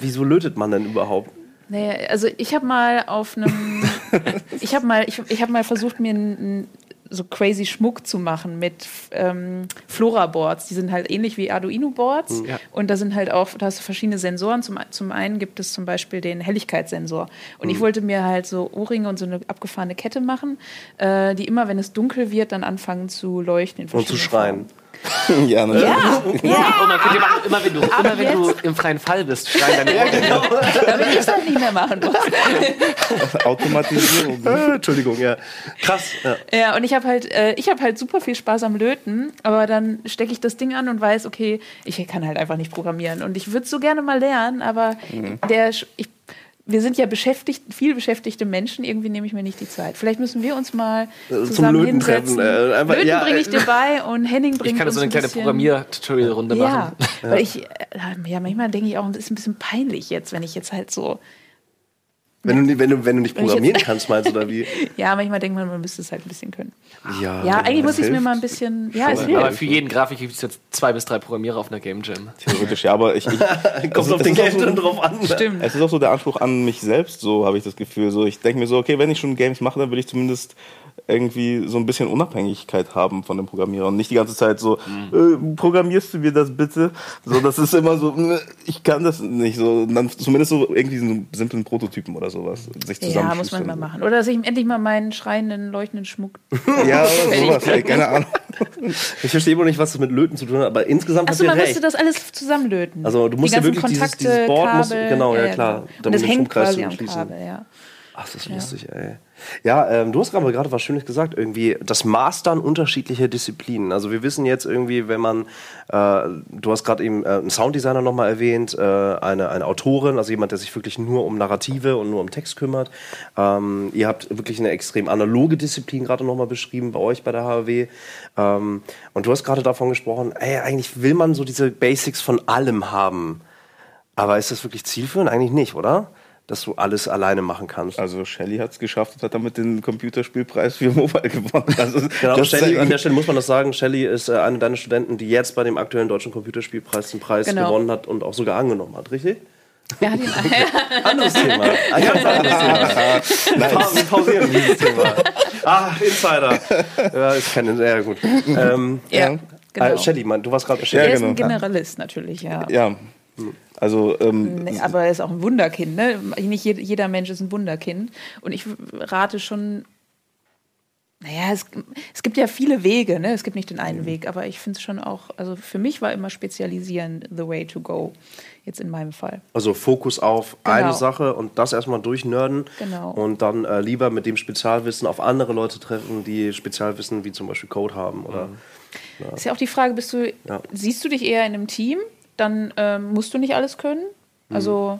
wieso lötet man denn überhaupt? Naja, also ich habe mal auf einem, ich habe mal, ich, ich habe mal versucht, mir ein, ein, so crazy Schmuck zu machen mit ähm, Flora-Boards. Die sind halt ähnlich wie Arduino-Boards. Ja. Und da sind halt auch, da hast du verschiedene Sensoren. Zum, zum einen gibt es zum Beispiel den Helligkeitssensor. Und ich wollte mir halt so Ohrringe und so eine abgefahrene Kette machen, äh, die immer, wenn es dunkel wird, dann anfangen zu leuchten. Und zu schreien. ja, ne? Ja, ja. Und man könnte machen, immer wenn du, immer wenn du im freien Fall bist, schreien deine Ohren. damit ich es dann nicht mehr machen muss. Automatisierung. Äh, Entschuldigung, ja. Krass. Ja. Ja, und ich habe halt, äh, ich habe halt super viel Spaß am Löten, aber dann stecke ich das Ding an und weiß, okay, ich kann halt einfach nicht programmieren. Und ich würde so gerne mal lernen, aber der, Sch- ich, wir sind ja beschäftigt, viel beschäftigte Menschen, irgendwie nehme ich mir nicht die Zeit. Vielleicht müssen wir uns mal Äh, zum zusammen Löten hinsetzen. treffen, äh, einfach- Löten ja, bringe ich äh, dir bei und Henning bringt Ich kann uns so eine ein kleine Programmier-Tutorial-Runde Ja, machen. weil ich, äh, ja, manchmal denke ich auch, es ist ein bisschen peinlich jetzt, wenn ich jetzt halt so, Wenn, du, nicht- wenn, du, wenn du nicht programmieren kannst, meinst du, oder wie? ja, manchmal denkt man, man müsste es halt ein bisschen können. Ja, Ja, eigentlich muss ich es mir mal ein bisschen, ja, es Aber hilft. für jeden Grafik gibt es jetzt zwei bis drei Programmierer auf einer Game Jam. Theoretisch, ja, aber ich, ich Kommt es- auf den ist auch Game so- dann drauf an. Stimmt. Es ist auch so der Anspruch an mich selbst, so habe ich das Gefühl. So, ich denke mir so, okay, wenn ich schon Games mache, dann will ich zumindest irgendwie so ein bisschen Unabhängigkeit haben von dem Programmierer und nicht die ganze Zeit so, äh, programmierst du mir das bitte? So, das ist immer so, ich kann das nicht so. Dann zumindest so irgendwie so einen simplen Prototypen oder sowas sich Ja, muss man mal machen. Oder dass ich endlich mal meinen schreienden, leuchtenden Schmuck. Ja, oder sowas, ey, keine Ahnung. Ich verstehe immer nicht, was das mit Löten zu tun hat, aber insgesamt Achso, man ihr müsste recht. das alles zusammenlöten. Also, du musst Die ja wirklich dieses- Kontakte, dieses Board musst- Kabel, genau, ja, klar, genau. Und das hängt quasi zu am. Kabel, ja. Ach, das ist lustig, ey. Ja, ähm, du hast gerade gerade was Schönes gesagt, irgendwie das Mastern unterschiedlicher Disziplinen. Also wir wissen jetzt irgendwie, wenn man, äh, du hast gerade eben äh, einen Sounddesigner nochmal erwähnt, äh, eine, eine Autorin, also jemand, der sich wirklich nur um Narrative und nur um Text kümmert. Ähm, ihr habt wirklich eine extrem analoge Disziplin gerade nochmal beschrieben bei euch bei der HW. Ähm, und du hast gerade davon gesprochen, ey, eigentlich will man so diese Basics von allem haben. Aber ist das wirklich zielführend? Eigentlich nicht, oder? Dass du alles alleine machen kannst. Also Shelly hat es geschafft und hat damit den Computerspielpreis für Mobile gewonnen. Also, Genau, ist- an der Stelle muss man das sagen, Shelly ist äh, eine deiner Studenten, die jetzt bei dem aktuellen Deutschen Computerspielpreis den Preis Genau. gewonnen hat und auch sogar angenommen hat, richtig? Hat ihn, Anderes Thema. Ein ganz anderes Thema. Wir pausieren dieses Thema. Ah, Insider. Ja, ist kein, ja gut. Ähm, ja, Ja. genau. äh, Shelly, Mann, du warst gerade er Shelly. Ja, ist ein genau. Generalist natürlich, ja. Ja, also ähm, Aber er ist auch ein Wunderkind, ne? Nicht jed- jeder Mensch ist ein Wunderkind. Und ich rate schon, Naja, es, es gibt ja viele Wege, ne? Es gibt nicht den einen Weg, aber ich finde es schon auch, also für mich war immer Spezialisieren the way to go, jetzt in meinem Fall. Also Fokus auf Genau. eine Sache und das erstmal durchnörden Genau. und dann äh, lieber mit dem Spezialwissen auf andere Leute treffen, die Spezialwissen wie zum Beispiel Code haben. Oder Ist ja auch die Frage, bist du, Ja. siehst du dich eher in einem Team, dann ähm, musst du nicht alles können? Also,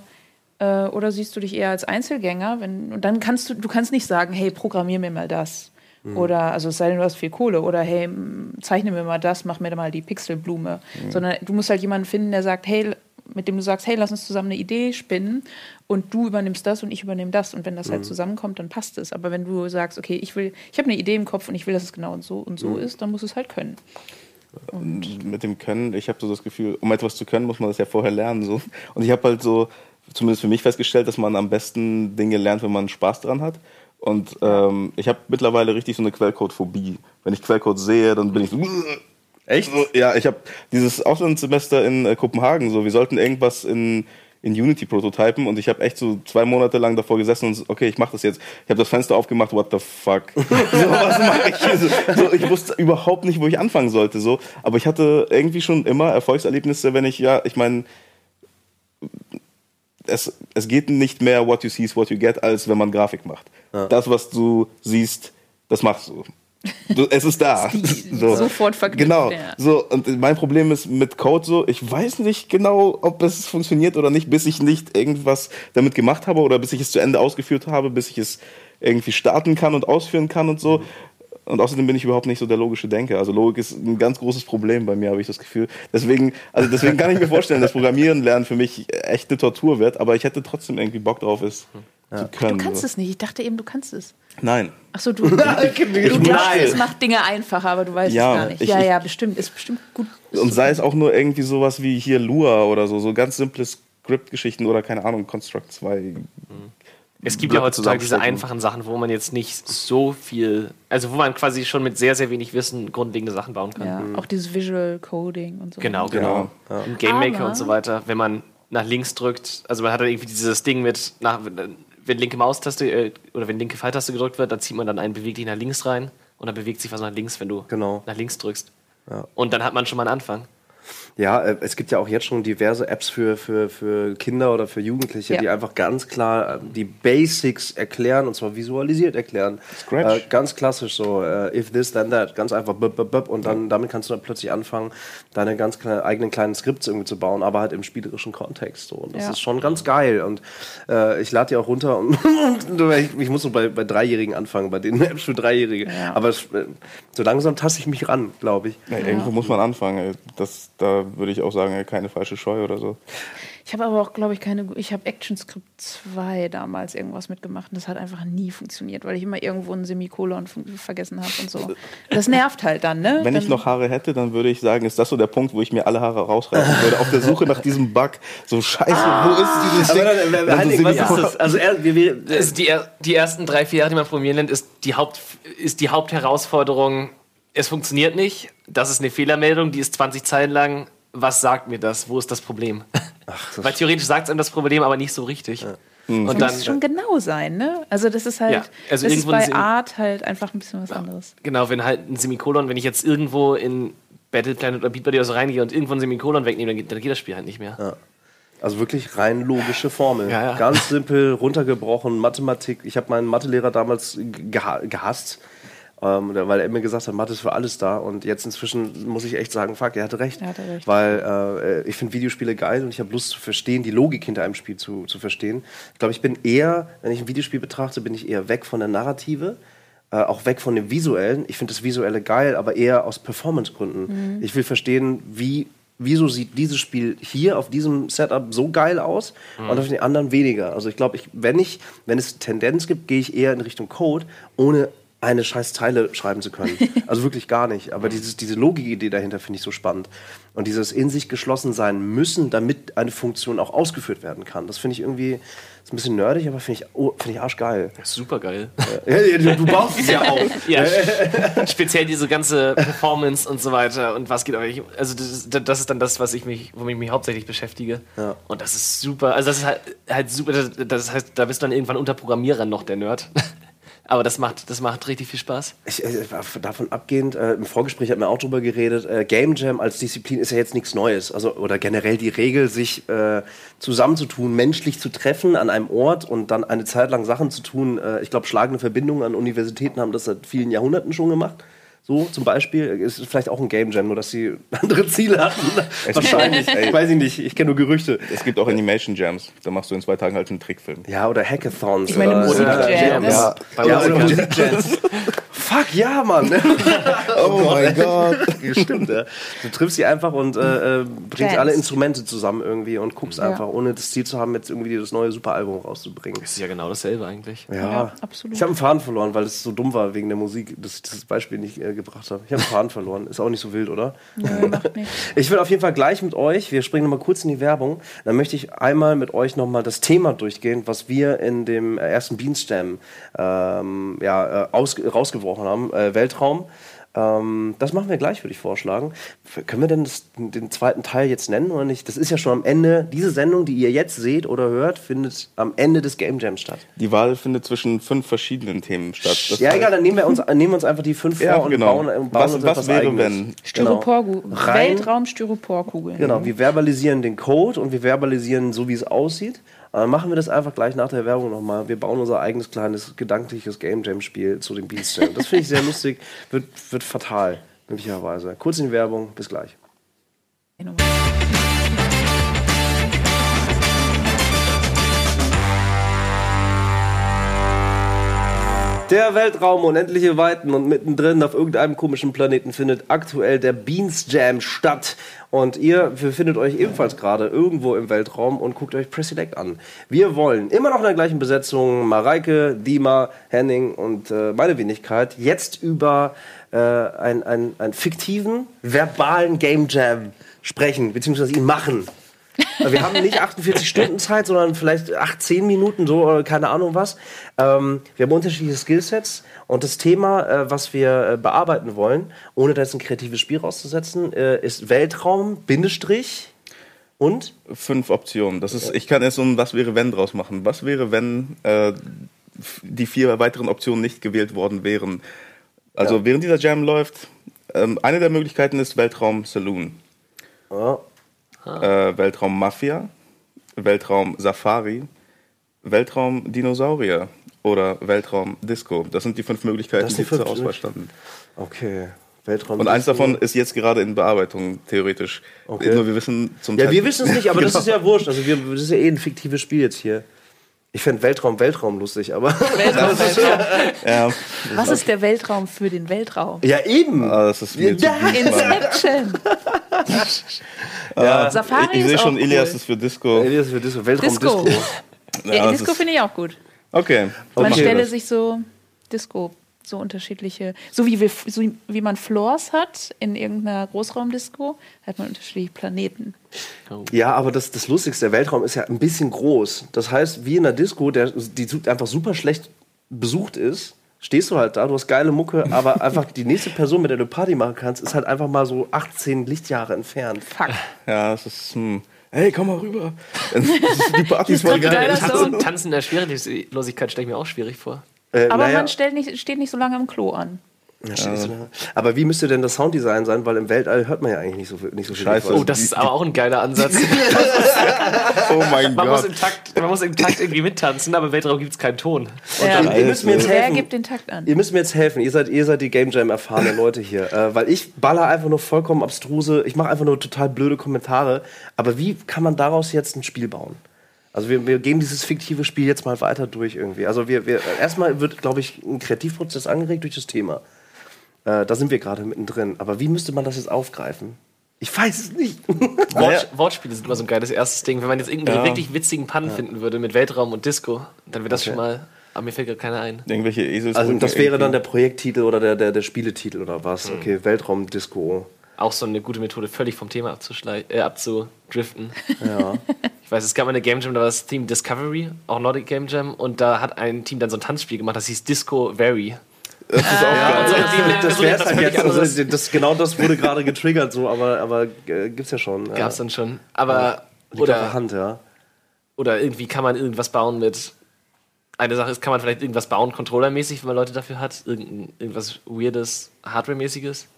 äh, oder siehst du dich eher als Einzelgänger? Wenn, und dann kannst du, du kannst nicht sagen, hey, programmier mir mal das. Oder, also es sei denn, du hast viel Kohle. Oder hey, zeichne mir mal das, mach mir mal die Pixelblume. Sondern du musst halt jemanden finden, der sagt, hey, mit dem du sagst, hey, lass uns zusammen eine Idee spinnen und du übernimmst das und ich übernehme das. Und wenn das halt zusammenkommt, dann passt es. Aber wenn du sagst, okay, ich will, ich habe eine Idee im Kopf und ich will, dass es genau und so und so ist, dann musst du es halt können. Mit dem Können, ich habe so das Gefühl, um etwas zu können, muss man das ja vorher lernen. So. Und ich habe halt so, zumindest für mich festgestellt, dass man am besten Dinge lernt, wenn man Spaß dran hat. Und ähm, ich habe mittlerweile richtig so eine Quellcode-Phobie. Wenn ich Quellcode sehe, dann bin ich so. Echt? So, ja, ich habe dieses Auslandssemester in äh, Kopenhagen, so, wir sollten irgendwas in, in Unity prototypen und ich habe echt so zwei Monate lang davor gesessen und so, okay, ich mache das jetzt. Ich habe das Fenster aufgemacht, what the fuck? so, was mache ich hier? So, so, ich wusste überhaupt nicht, wo ich anfangen sollte. So. Aber ich hatte irgendwie schon immer Erfolgserlebnisse, wenn ich, ja, ich meine, es, es geht nicht mehr what you see is what you get, als wenn man Grafik macht. Das, was du siehst, das machst du. Du es ist da. Sofort verknüpft, Genau. ja. So, und mein Problem ist mit Code so, ich weiß nicht genau, ob es funktioniert oder nicht, bis ich nicht irgendwas damit gemacht habe oder bis ich es zu Ende ausgeführt habe, bis ich es irgendwie starten kann und ausführen kann und so. Und außerdem bin ich überhaupt nicht so der logische Denker. Also Logik ist ein ganz großes Problem bei mir, habe ich das Gefühl. Deswegen, also deswegen kann ich mir vorstellen, dass Programmieren lernen für mich echte Tortur wird, aber ich hätte trotzdem irgendwie Bock drauf, es zu können. Du kannst so. es nicht. Ich dachte eben, du kannst es. Nein. Achso, du, du, du glaubst, es macht Dinge einfacher, aber du weißt Ja, es gar nicht. ich- ja, ich- ja, bestimmt. Ist bestimmt gut. Ist Und sei es auch nur irgendwie sowas wie hier Lua oder so, so ganz simple Script-Geschichten oder keine Ahnung, Construct 2. Es gibt ja heutzutage diese einfachen Sachen, wo man jetzt nicht so viel, also wo man quasi schon mit sehr, sehr wenig Wissen grundlegende Sachen bauen kann. ja, auch dieses Visual Coding und so. Genau, Genau. genau. Im Game Maker Aber- und so weiter, wenn man nach links drückt, also man hat dann irgendwie dieses Ding mit, nach, wenn linke Maustaste äh, oder wenn linke Pfeiltaste gedrückt wird, dann zieht man dann einen beweglich nach links rein und dann bewegt sich was nach links, wenn du Genau. nach links drückst. Und dann hat man schon mal einen Anfang. Ja, äh, es gibt ja auch jetzt schon diverse Apps für, für, für Kinder oder für Jugendliche, Ja. die einfach ganz klar äh, die Basics erklären und zwar visualisiert erklären. Scratch. Äh, ganz klassisch so, äh, if this, then that. Ganz einfach bub, bub, bub, und dann damit kannst du dann plötzlich anfangen, deine ganz kleine, eigenen kleinen Skripts irgendwie zu bauen, aber halt im spielerischen Kontext. So. Und das Ja. ist schon ganz geil. Und äh, ich lade die auch runter und, und ich, ich muss so bei, bei Dreijährigen anfangen, bei den Apps für Dreijährige. Ja. Aber äh, so langsam taste ich mich ran, glaube ich. Ja, irgendwo muss man anfangen. ey. Das, da würde ich auch sagen, keine falsche Scheu oder so. Ich habe aber auch, glaube ich, keine. Ich habe ActionScript 2 damals irgendwas mitgemacht und das hat einfach nie funktioniert, weil ich immer irgendwo ein Semikolon vergessen habe und so. Das nervt halt dann, ne? Wenn ich Dann- noch Haare hätte, dann würde ich sagen, ist das so der Punkt, wo ich mir alle Haare rausreißen würde, auf der Suche nach diesem Bug. So scheiße, wo ist dieses Ding? Aber dann, Dann so Heinrich, was ist das? Also er, wir, wir, Also die, die ersten drei, vier Jahre, die man programmieren lernt, ist die, Haupt, ist die Hauptherausforderung, es funktioniert nicht, das ist eine Fehlermeldung, die ist 20 Zeilen lang. Was sagt mir das? Wo ist das Problem? Weil theoretisch sagt es einem das Problem, aber nicht so richtig. Und Das dann, muss schon genau sein, ne? Also das ist halt, Ja, also das ist bei Art halt einfach ein bisschen was anderes. genau, wenn halt ein Semikolon, wenn ich jetzt irgendwo in Battle Planet oder Beat Buddy oder so reingehe und irgendwo ein Semikolon wegnehme, dann geht, dann geht das Spiel halt nicht mehr. Also wirklich rein logische Formel. Ja, ja. Ganz simpel, runtergebrochen, Mathematik. Ich habe meinen Mathelehrer damals geha gehasst, ähm, weil er mir gesagt hat, Mathe ist für alles da. Und jetzt inzwischen muss ich echt sagen, fuck, er hatte recht. Er hatte recht. Weil äh, ich finde Videospiele geil und ich habe Lust zu verstehen, die Logik hinter einem Spiel zu, zu verstehen. Ich glaube, ich bin eher, wenn ich ein Videospiel betrachte, bin ich eher weg von der Narrative. Äh, auch weg von dem Visuellen. Ich finde das Visuelle geil, aber eher aus Performance-Gründen. Ich will verstehen, wie, wieso sieht dieses Spiel hier auf diesem Setup so geil aus und auf den anderen weniger. Also ich glaube, ich, wenn ich, wenn es Tendenz gibt, gehe ich eher in Richtung Code, ohne eine scheiß Zeile schreiben zu können. Also wirklich gar nicht. Aber dieses, diese Logikidee dahinter finde ich so spannend. Und dieses in sich geschlossen sein müssen, damit eine Funktion auch ausgeführt werden kann. Das finde ich irgendwie, ist ein bisschen nerdig, aber finde ich, oh, finde ich arschgeil. Super geil. Ja, ja, du, du baust es ja auf. Ja, speziell diese ganze Performance und so weiter und was geht euch. Also das ist, das ist dann das, was ich mich, womit ich mich hauptsächlich beschäftige. Ja. Und das ist super. Also das ist halt, halt super. Das, das heißt, da bist du dann irgendwann unter Programmierern noch der Nerd. Aber das macht, das macht richtig viel Spaß. Ich, äh, davon abgehend, äh, im Vorgespräch hat man auch drüber geredet, äh, Game Jam als Disziplin ist ja jetzt nichts Neues. Also, oder generell die Regel, sich äh, zusammenzutun, menschlich zu treffen an einem Ort und dann eine Zeit lang Sachen zu tun. Äh, ich glaube, schlagende Verbindungen an Universitäten haben das seit vielen Jahrhunderten schon gemacht. So zum Beispiel ist es vielleicht auch ein Game Jam, nur dass sie andere Ziele hatten. Wahrscheinlich. Ey. Weiß ich nicht. Ich kenne nur Gerüchte. Es gibt auch Animation Jams. Da machst du in zwei Tagen halt einen Trickfilm. Ja, oder Hackathons. Ich meine oder, Musikjams. Ja, ja, Bei ja, oder Musikern. Musikjams. Fuck ja, Mann. Oh mein Gott. Stimmt, ja. Du triffst sie einfach und äh, äh, bringst Jams. alle Instrumente zusammen irgendwie und guckst Ja. einfach, ohne das Ziel zu haben, jetzt irgendwie das neue Superalbum rauszubringen. Das ist ja genau dasselbe eigentlich. Ja, Ja, absolut. Ich habe einen Faden verloren, weil es so dumm war wegen der Musik, dass ich das Beispiel nicht äh, gebracht habe. Ich habe einen Faden verloren. Ist auch nicht so wild, oder? Nö, macht nichts. Ich will auf jeden Fall gleich mit euch, wir springen nochmal kurz in die Werbung, dann möchte ich einmal mit euch nochmal das Thema durchgehen, was wir in dem äh, ersten Beanstam ähm, ja, äh, aus, rausgebrochen haben, äh, Weltraum. Ähm, das machen wir gleich, würde ich vorschlagen. Können wir denn das, den zweiten Teil jetzt nennen oder nicht? Das ist ja schon am Ende, diese Sendung, die ihr jetzt seht oder hört, findet am Ende des Game Jams statt. Die Wahl findet zwischen fünf verschiedenen Themen statt. Das Ja, heißt- egal, dann nehmen wir uns, nehmen wir uns einfach die fünf vor Ja, und genau. bauen, bauen Was- uns was etwas wäre, Eigenes. wenn? Styroporkugeln. Genau. Weltraum-Styroporkugeln. Genau, wir verbalisieren den Code und wir verbalisieren so, wie es aussieht. Und dann machen wir das einfach gleich nach der Werbung nochmal. Wir bauen unser eigenes kleines gedankliches Game Jam Spiel zu dem Beast Jam. Das finde ich sehr lustig, wird, wird fatal, möglicherweise. Kurz in die Werbung, bis gleich. Der Weltraum, unendliche Weiten und mittendrin auf irgendeinem komischen Planeten findet aktuell der Beans Jam statt. Und ihr befindet euch ebenfalls gerade irgendwo im Weltraum und guckt euch Press Select an. Wir wollen immer noch in der gleichen Besetzung Mareike, Dima, Henning und äh, meine Wenigkeit jetzt über äh, einen ein fiktiven, verbalen Game Jam sprechen, beziehungsweise ihn machen. Wir haben nicht 48 Stunden Zeit, sondern vielleicht 8, 10 Minuten, so oder keine Ahnung was. Ähm, wir haben unterschiedliche Skillsets und das Thema, äh, was wir äh, bearbeiten wollen, ohne da jetzt ein kreatives Spiel rauszusetzen, äh, ist Weltraum, Bindestrich und fünf Optionen. Das ist, ich kann jetzt so ein Was wäre wenn draus machen. Was wäre, wenn äh, die vier weiteren Optionen nicht gewählt worden wären? Also Ja. während dieser Jam läuft, ähm, eine der Möglichkeiten ist Weltraum Saloon, ja, äh, Weltraum Mafia, Weltraum Safari, Weltraum Dinosaurier oder Weltraum Disco. Das sind die fünf Möglichkeiten, Das die die zur fünf Auswahl standen. okay. Weltraum. Und eins davon ist jetzt gerade in Bearbeitung, theoretisch. Okay. Nur wir wissen zum Ja, wir Zeitpunkt- wissen es nicht, aber das Genau. ist ja wurscht. Also wir, das ist ja eh ein fiktives Spiel jetzt hier. Ich fände Weltraum, Weltraum lustig, aber. Weltraum, Weltraum. Ja, Was ist der Weltraum für den Weltraum? ja, eben. ah, das ist mir zu Ja. Inception. Ja. Safari Ich, ich ist sehe schon, Ilias cool. ist für Disco. Elias für Disco. Weltraum Disco. Disco. Ja, Disco ist- finde ich auch gut. Okay. Man Okay. stelle sich so Disco, so unterschiedliche, so wie, wir, so wie man Floors hat in irgendeiner Großraumdisco, hat man unterschiedliche Planeten. Ja, aber das, das Lustigste, der Weltraum ist ja ein bisschen groß. Das heißt, wie in einer Disco, der, die einfach super schlecht besucht ist, stehst du halt da, du hast geile Mucke, aber einfach die nächste Person, mit der du Party machen kannst, ist halt einfach mal so 18 Lichtjahre entfernt. Fuck. Ja, es ist. Hm. Hey, komm mal rüber. Das ist die Party ist voll geil. Tanzen. Tanzen in der Schwerelosigkeit stelle ich mir auch schwierig vor. Äh, Aber naja, man stellt nicht, steht nicht so lange im Klo an. Ja, aber wie müsste denn das Sounddesign sein? Weil im Weltall hört man ja eigentlich nicht so, viel- nicht so viel. Scheiße. Oh, das ist aber auch ein geiler Ansatz. Oh mein Man muss, Gott. im Takt, man muss im Takt irgendwie mittanzen, aber im Weltraum gibt es keinen Ton. Ja. Ihr müsst mir jetzt Wer helfen. gibt den Takt an? Ihr müsst mir jetzt helfen. Ihr seid, ihr seid die Game Jam erfahrenen Leute hier. Äh, weil ich baller einfach nur vollkommen abstruse, ich mache einfach nur total blöde Kommentare. Aber wie kann man daraus jetzt ein Spiel bauen? Also wir, wir gehen dieses fiktive Spiel jetzt mal weiter durch irgendwie. Also wir, wir erstmal wird, glaube ich, ein Kreativprozess angeregt durch das Thema. Äh, da sind wir gerade mittendrin. Aber wie müsste man das jetzt aufgreifen? Ich weiß es nicht. Wort, Wortspiele sind immer so ein geiles erstes Ding. Wenn man jetzt irgendeinen Ja. wirklich witzigen Pannen finden würde mit Weltraum und Disco, dann wäre das schon mal. Aber mir fällt gerade keiner ein. Irgendwelche Esels. also das wäre dann der Projekttitel oder der, der, der Spieletitel oder was. Hm. Okay, Weltraum-Disco. Auch so eine gute Methode, völlig vom Thema äh, abzudriften. Ja. Ich weiß, es gab mal eine Game Jam, da war das Team Discovery, auch Nordic Game Jam, und da hat ein Team dann so ein Tanzspiel gemacht, das hieß Disco Vary. Das ist auch Ja, geil. also, das, das so wäre halt jetzt, also, das, genau das wurde gerade getriggert, so, aber, aber äh, gibt's ja schon. Gab es dann schon. Aber, der oder, Hand, ja. oder irgendwie kann man irgendwas bauen mit eine Sache ist, kann man vielleicht irgendwas bauen, controllermäßig, wenn man Leute dafür hat? Irgend, irgendwas Weirdes, Hardware-mäßiges?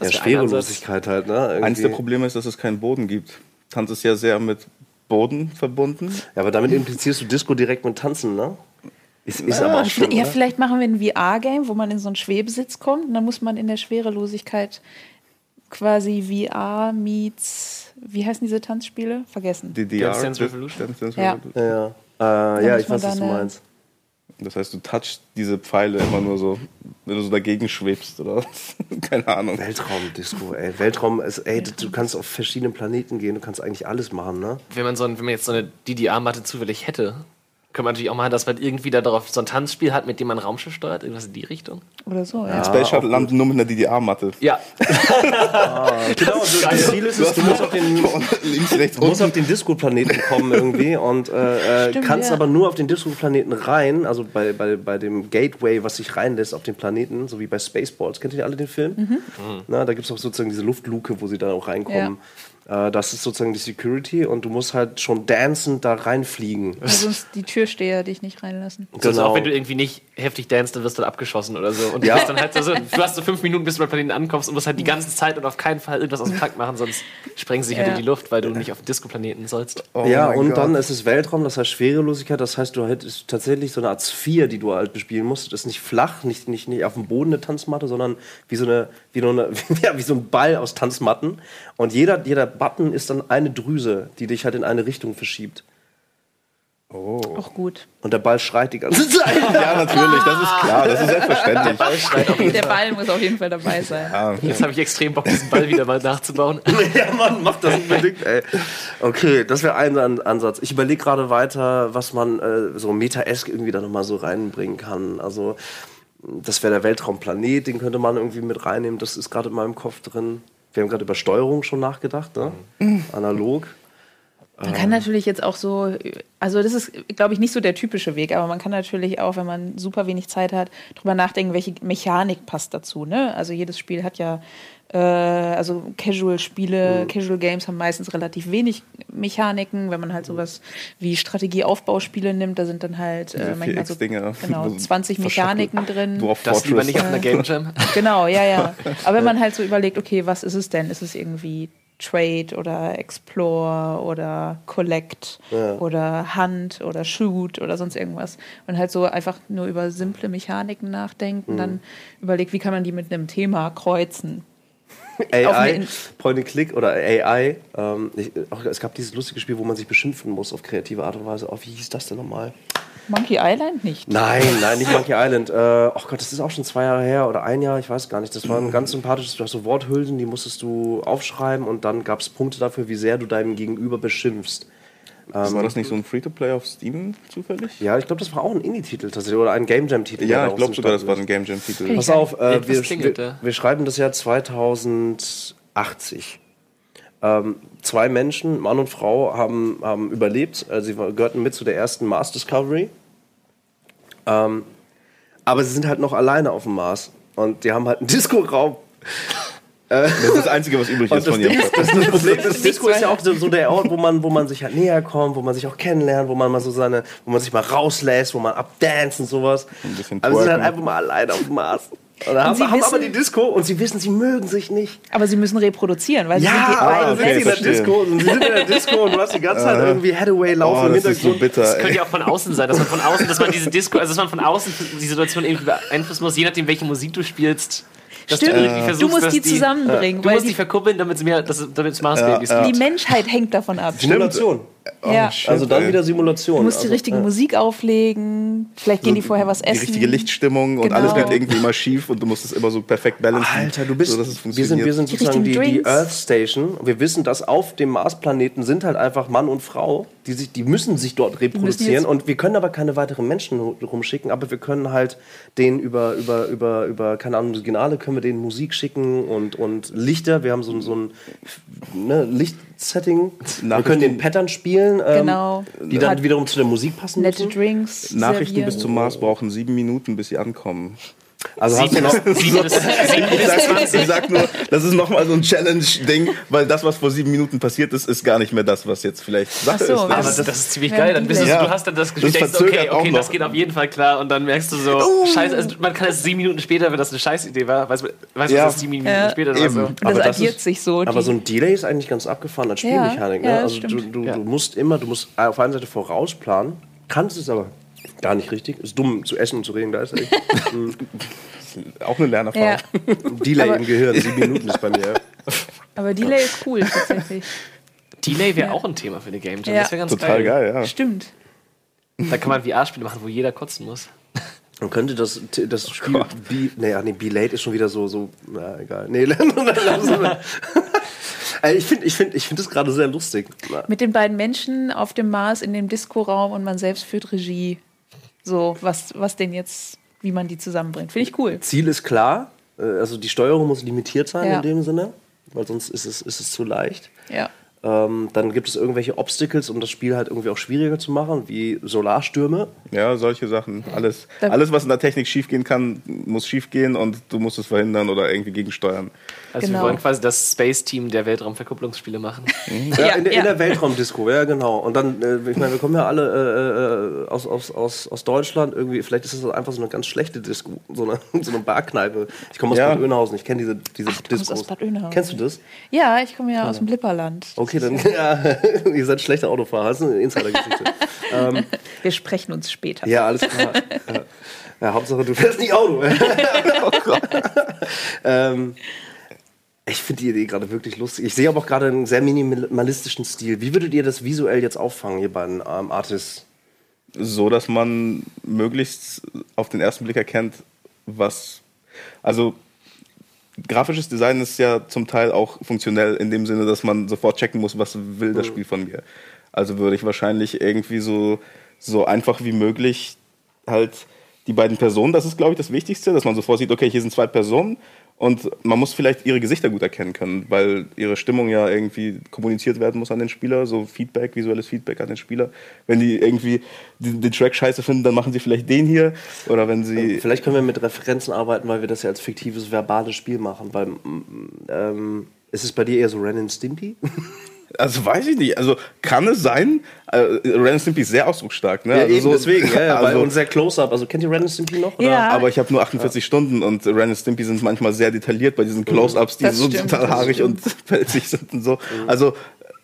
Ja. Schwerelosigkeit halt, ne? Irgendwie. Eins der Probleme ist, dass es keinen Boden gibt. Tanz ist ja sehr mit Boden verbunden. Ja, aber damit implizierst du Disco direkt mit Tanzen, ne? Ist, ist aber schon, ja, oder? vielleicht machen wir ein VR-Game, wo man in so einen Schwebesitz kommt und dann muss man in der Schwerelosigkeit quasi VR meets, wie heißen diese Tanzspiele? Vergessen. DDR. Dance Dance Revolution? Dance Dance Ja. Revolution. Ja, ja. Äh, ja ich weiß, was du meinst. Das heißt, du touchst diese Pfeile immer nur so, wenn du so dagegen schwebst oder. Keine Ahnung. Weltraumdisco, ey. Weltraum ist, ey, du kannst auf verschiedene Planeten gehen, du kannst eigentlich alles machen, ne? Wenn man, so ein, wenn man jetzt so eine DDR-Matte zufällig hätte, könnte man natürlich auch machen, dass man irgendwie da darauf so ein Tanzspiel hat, mit dem man ein Raumschiff steuert, irgendwas in die Richtung. Oder so, ja. Space Shuttle landet nur mit einer DDR-Matte. Ja, Genau, und das Ziel ist es, du musst auf den, Links, rechts, Du musst auf den Disco-Planeten kommen irgendwie und äh, äh, Stimmt, kannst ja. aber nur auf den Disco-Planeten rein, also bei, bei, bei dem Gateway, was sich reinlässt auf den Planeten, so wie bei Spaceballs. Kennt ihr alle den Film? Mhm. Na, da gibt es auch sozusagen diese Luftluke, wo sie dann auch reinkommen. Äh, das ist sozusagen die Security und du musst halt schon dancend da reinfliegen. Weil sonst die Türsteher dich nicht reinlassen. also Genau. auch wenn du irgendwie nicht heftig danst, dann wirst du dann abgeschossen oder so. Und Ja. du, dann halt so, du hast so fünf Minuten, bis du beim Planeten ankommst und musst halt die ganze Zeit und auf keinen Fall irgendwas aus dem Takt machen, sonst sprengen sie sich halt Ja. in die Luft, weil du nicht auf dem Disco-Planeten sollst. Oh ja, und Gott. dann ist es Weltraum, das heißt Schwerelosigkeit, das heißt, du hättest tatsächlich so eine Art Sphäre, die du halt bespielen musst. Das ist nicht flach, nicht, nicht, nicht auf dem Boden eine Tanzmatte, sondern wie so, eine, wie, eine, ja, wie so ein Ball aus Tanzmatten. Und jeder, jeder Button ist dann eine Drüse, die dich halt in eine Richtung verschiebt. Auch gut. Und der Ball schreit die ganze Zeit. Ja, natürlich, das ist klar, das ist selbstverständlich. Der Ball muss auf jeden Fall dabei sein. Jetzt habe ich extrem Bock, diesen Ball wieder mal nachzubauen. ja, Mann, mach das unbedingt, ey. Okay, das wäre ein An Ansatz. Ich überlege gerade weiter, was man äh, so meta-esk irgendwie da nochmal so reinbringen kann. Also, das wäre der Weltraumplanet, den könnte man irgendwie mit reinnehmen. Das ist gerade in meinem Kopf drin. Wir haben gerade über Steuerung schon nachgedacht, ne? Analog. Man kann natürlich jetzt auch so, also das ist, glaube ich, nicht so der typische Weg, aber man kann natürlich auch, wenn man super wenig Zeit hat, drüber nachdenken, welche Mechanik passt dazu. Ne? Also jedes Spiel hat ja, äh, also Casual-Spiele, Casual Games haben meistens relativ wenig Mechaniken. Wenn man halt sowas wie Strategieaufbauspiele nimmt, da sind dann halt äh, manchmal so 4X-Dinger, genau, wo 20 Mechaniken drin. Dwarf Das lieber nicht auf einer Game Jam. Genau, ja, ja. Aber wenn man halt so überlegt, okay, was ist es denn? Ist es irgendwie Trade oder Explore oder Collect oder Hunt oder Shoot oder sonst irgendwas? Und halt so einfach nur über simple Mechaniken nachdenken, dann überlegt, wie kann man die mit einem Thema kreuzen? AI, In- Point and Click oder AI. Ähm, ich, auch, es gab dieses lustige Spiel, wo man sich beschimpfen muss auf kreative Art und Weise. Oh, wie hieß das denn nochmal? Monkey Island nicht. Nein, nein, nicht Monkey Island. Äh, oh Gott, das ist auch schon zwei Jahre her oder ein Jahr, ich weiß gar nicht. Das war ein ganz sympathisches, du hast so Worthülsen, die musstest du aufschreiben und dann gab es Punkte dafür, wie sehr du deinem Gegenüber beschimpfst. War das nicht so ein Free-to-Play auf Steam zufällig? Ja, ich glaube, das war auch ein Indie-Titel tatsächlich oder ein Game Jam-Titel. Ja, ich glaube sogar, das war ein Game Jam-Titel. Pass auf, äh, Etwas wir, wir, da. wir schreiben das Jahr 2080. Ähm, zwei Menschen, Mann und Frau, haben, haben überlebt. Also sie gehörten mit zu der ersten Mars Discovery. Ähm, aber sie sind halt noch alleine auf dem Mars. Und die haben halt einen Disco-Raum. Das ist das Einzige, was übrig ist das, von Ding ihrem ist, das, das Problem ist, Disco ist ja auch so, so der Ort, wo man, wo man sich halt näher kommt, wo man sich auch kennenlernt, wo man mal so seine, wo man sich mal rauslässt, wo man abdance und sowas. Ein bisschen aber sie sind halt einfach mal alleine auf dem Mars. Und haben, sie haben aber wissen- die Disco und sie wissen, sie mögen sich nicht. Aber sie müssen reproduzieren, weil sie sind die beiden dann sind sie in der. Disco und sie sind in der Disco und du hast die ganze Zeit irgendwie Hathaway laufen Oh, im das ist so Hintergrund. bitter. Das könnte ja auch von außen sein, dass man von außen, dass man diese Disco, also dass man von außen die Situation irgendwie beeinflussen muss, je nachdem, welche Musik du spielst. Dass Stimmt, du versuchst, du musst die zusammenbringen, Du weil musst die, die verkuppeln, damit es mehr, es- damit es Mars-Babys die gibt. Menschheit hängt davon ab. Simulation. ja. shit, Also dann ey. wieder Simulation. Du musst die also, richtige Musik auflegen, vielleicht gehen die vorher was Die essen. richtige Lichtstimmung und Genau. alles wird irgendwie immer schief und du musst es immer so perfekt balancen. Alter, du bist. so, dass es wir, funktioniert. sind, wir sind Die sozusagen die, die. Earth Station. Wir wissen, dass auf dem Marsplaneten sind halt einfach Mann und Frau. Die, sich, die müssen sich dort reproduzieren. Und wir können aber keine weiteren Menschen ru- rumschicken. Aber wir können halt denen über, über, über, über keine Ahnung, Signale können wir denen Musik schicken und, und Lichter. Wir haben so, ein- so ein ne, Lichtsetting. Wir können den Pattern spielen, ähm, Genau. die dann Hat wiederum zu der Musik passen Nette. Drinks. Nachrichten servieren. bis zum Mars brauchen sieben Minuten, bis sie ankommen. Also hast du noch, Sieben bis, sieben Ich bis sag, 20. ich sag nur, das ist nochmal so ein Challenge-Ding, weil das, was vor sieben Minuten passiert ist, ist gar nicht mehr das, was jetzt vielleicht Sache Ach so, ist. aber Ne? Aber das, das ist ziemlich geil. Dann bist Ja. du hast dann das Das Gefühl, denkst, okay, okay, das geht auf jeden Fall klar. Und dann merkst du so, scheiße, also man kann es sieben Minuten später, wenn das eine Scheißidee war, weißt du, weißt du, Ja. was das sieben Minuten Ja. später war. Eben. So. Aber das das addiert ist- sich so. aber so ein Delay ist eigentlich ganz abgefahren als Spielmechanik. ja, ne? das Also du, du, Ja. du musst immer, du musst auf der einen Seite vorausplanen, kannst es aber gar nicht richtig. Ist dumm zu essen und zu reden gleichzeitig. Auch eine Lernerfahrung. ja, Delay Aber- im Gehirn, sieben Minuten ist bei mir. aber Delay ist cool tatsächlich. Delay wäre Ja. auch ein Thema für eine Game Jam. Ja. Das wäre ganz Total geil, ja. Stimmt. Da kann man VR-Spiele machen, wo jeder kotzen muss. Man könnte das, das Spiel. Be, nee, ach nee, Be-Late ist schon wieder so, so. Na, egal. Nee. Ey, ich finde ich find, ich find das gerade sehr lustig. Mit den beiden Menschen auf dem Mars in dem Disco-Raum und man selbst führt Regie. So, was, was denn jetzt, wie man die zusammenbringt. Finde ich cool. Ziel ist klar. äh, Also die Steuerung muss limitiert sein Ja. in dem Sinne, weil sonst ist es, ist es zu leicht. Ja. Ähm, dann gibt es irgendwelche Obstacles, um das Spiel halt irgendwie auch schwieriger zu machen, wie Solarstürme. Ja, solche Sachen. Alles, alles, was in der Technik schiefgehen kann, muss schiefgehen und du musst es verhindern oder irgendwie gegensteuern. Also Genau. wir wollen quasi das Space-Team der Weltraumverkupplungsspiele machen. Ja, Ja, in, der- ja. in der Weltraumdisco, ja genau. Und dann, äh, ich meine, wir kommen ja alle äh, äh, aus, aus, aus, aus Deutschland. Irgendwie, vielleicht ist das einfach so eine ganz schlechte Disco, so eine, so eine Barkneipe. Ich komme aus Ja. Bad Oeynhausen, ich kenne diese, diese Ach, du kommst Discos. aus Bad Oeynhausen. Kennst du das? Ja, ich komme ja aus dem Lipperland. Okay, dann, ja, ihr seid schlechte Autofahrer, das ist eine Insider-Geschichte. Wir sprechen uns später. ja, alles klar. Ja. Hauptsache, du fährst nicht Auto. oh ähm, ich finde die Idee gerade wirklich lustig. Ich sehe aber auch gerade einen sehr minimalistischen Stil. Wie würdet ihr das visuell jetzt auffangen, ihr beiden ähm, Artists? So, dass man möglichst auf den ersten Blick erkennt, was. Also, grafisches Design ist ja zum Teil auch funktionell in dem Sinne, dass man sofort checken muss, was will das Spiel von mir. Also würde ich wahrscheinlich irgendwie so, so einfach wie möglich halt die beiden Personen, das ist glaube ich das Wichtigste, dass man sofort sieht, okay, hier sind zwei Personen und man muss vielleicht ihre Gesichter gut erkennen können, weil ihre Stimmung ja irgendwie kommuniziert werden muss an den Spieler, so Feedback, visuelles Feedback an den Spieler. Wenn die irgendwie den, den Track scheiße finden, dann machen sie vielleicht den hier oder wenn sie Vielleicht können wir mit Referenzen arbeiten, weil wir das ja als fiktives, verbales Spiel machen. Weil, mm, ähm, ist es bei dir eher so Ren and Stimpy? Also weiß ich nicht. Also kann es sein? Äh, Ren Stimpy ist sehr ausdrucksstark, ne? also so- deswegen. Ja, ja, also, und sehr Close-Up. Also kennt ihr Ren Stimpy noch? Oder? Ja. aber ich habe nur 48 Stunden und Ren Stimpy sind manchmal sehr detailliert bei diesen Close-Ups, die Das so stimmt, total haarig und pelzig sind und so. Also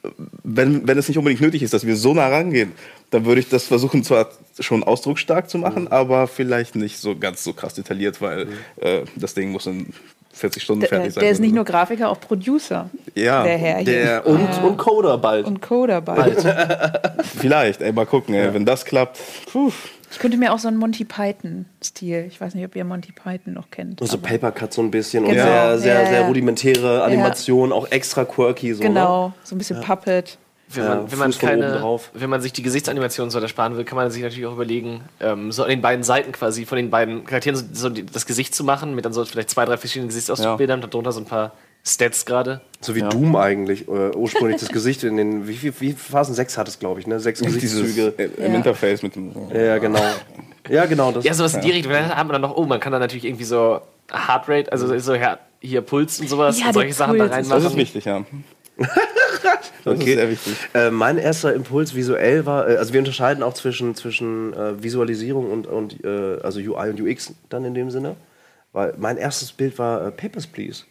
äh, wenn, wenn es nicht unbedingt nötig ist, dass wir so nah rangehen, dann würde ich das versuchen, zwar schon ausdrucksstark zu machen, aber vielleicht nicht so ganz so krass detailliert, weil äh, das Ding muss in 40 Stunden Der, fertig sein. der ist nicht oder nur Grafiker, auch Producer. Ja, der Herr hier. Der, und, Ja. und Coder bald. Und Coder bald. Vielleicht, ey, mal gucken, ey, wenn das klappt. Puh. Ich könnte mir auch so einen Monty Python-Stil. Ich weiß nicht, ob ihr Monty Python noch kennt. Und so aber- Papercut so ein bisschen Genau. und sehr, sehr, Ja, sehr ja. rudimentäre Animation, auch extra quirky. So, Ne? Genau, so ein bisschen Puppet. Wenn Ja, man, wenn, man keine, drauf. wenn man sich die Gesichtsanimation so ersparen will, kann man sich natürlich auch überlegen, ähm, so an den beiden Seiten quasi von den beiden Charakteren so, so die, das Gesicht zu machen, mit dann so vielleicht zwei, drei verschiedenen Gesichtsausdruckbildern und darunter so ein paar Stats gerade. So wie Doom eigentlich, äh, ursprünglich das Gesicht in den, wie viel wie Phasen? Sechs hat es, glaube ich, ne? Sechs Dieses Gesichtszüge. äh, im Ja. Interface mit dem. Ja, genau. Ja, genau. Das, Ja, sowas in die Richtung. Dann hat man dann noch, oh, man kann dann natürlich irgendwie so Heartrate, also so hier Puls und sowas Ja, und solche der Sachen da Puls ist- Das ist reinmachen. wichtig, ja. Das Okay. ist sehr wichtig. Äh, mein erster Impuls visuell war, äh, also wir unterscheiden auch zwischen, zwischen äh, Visualisierung und, und äh, also UI und UX dann in dem Sinne. Weil mein erstes Bild war äh, Papers, Please.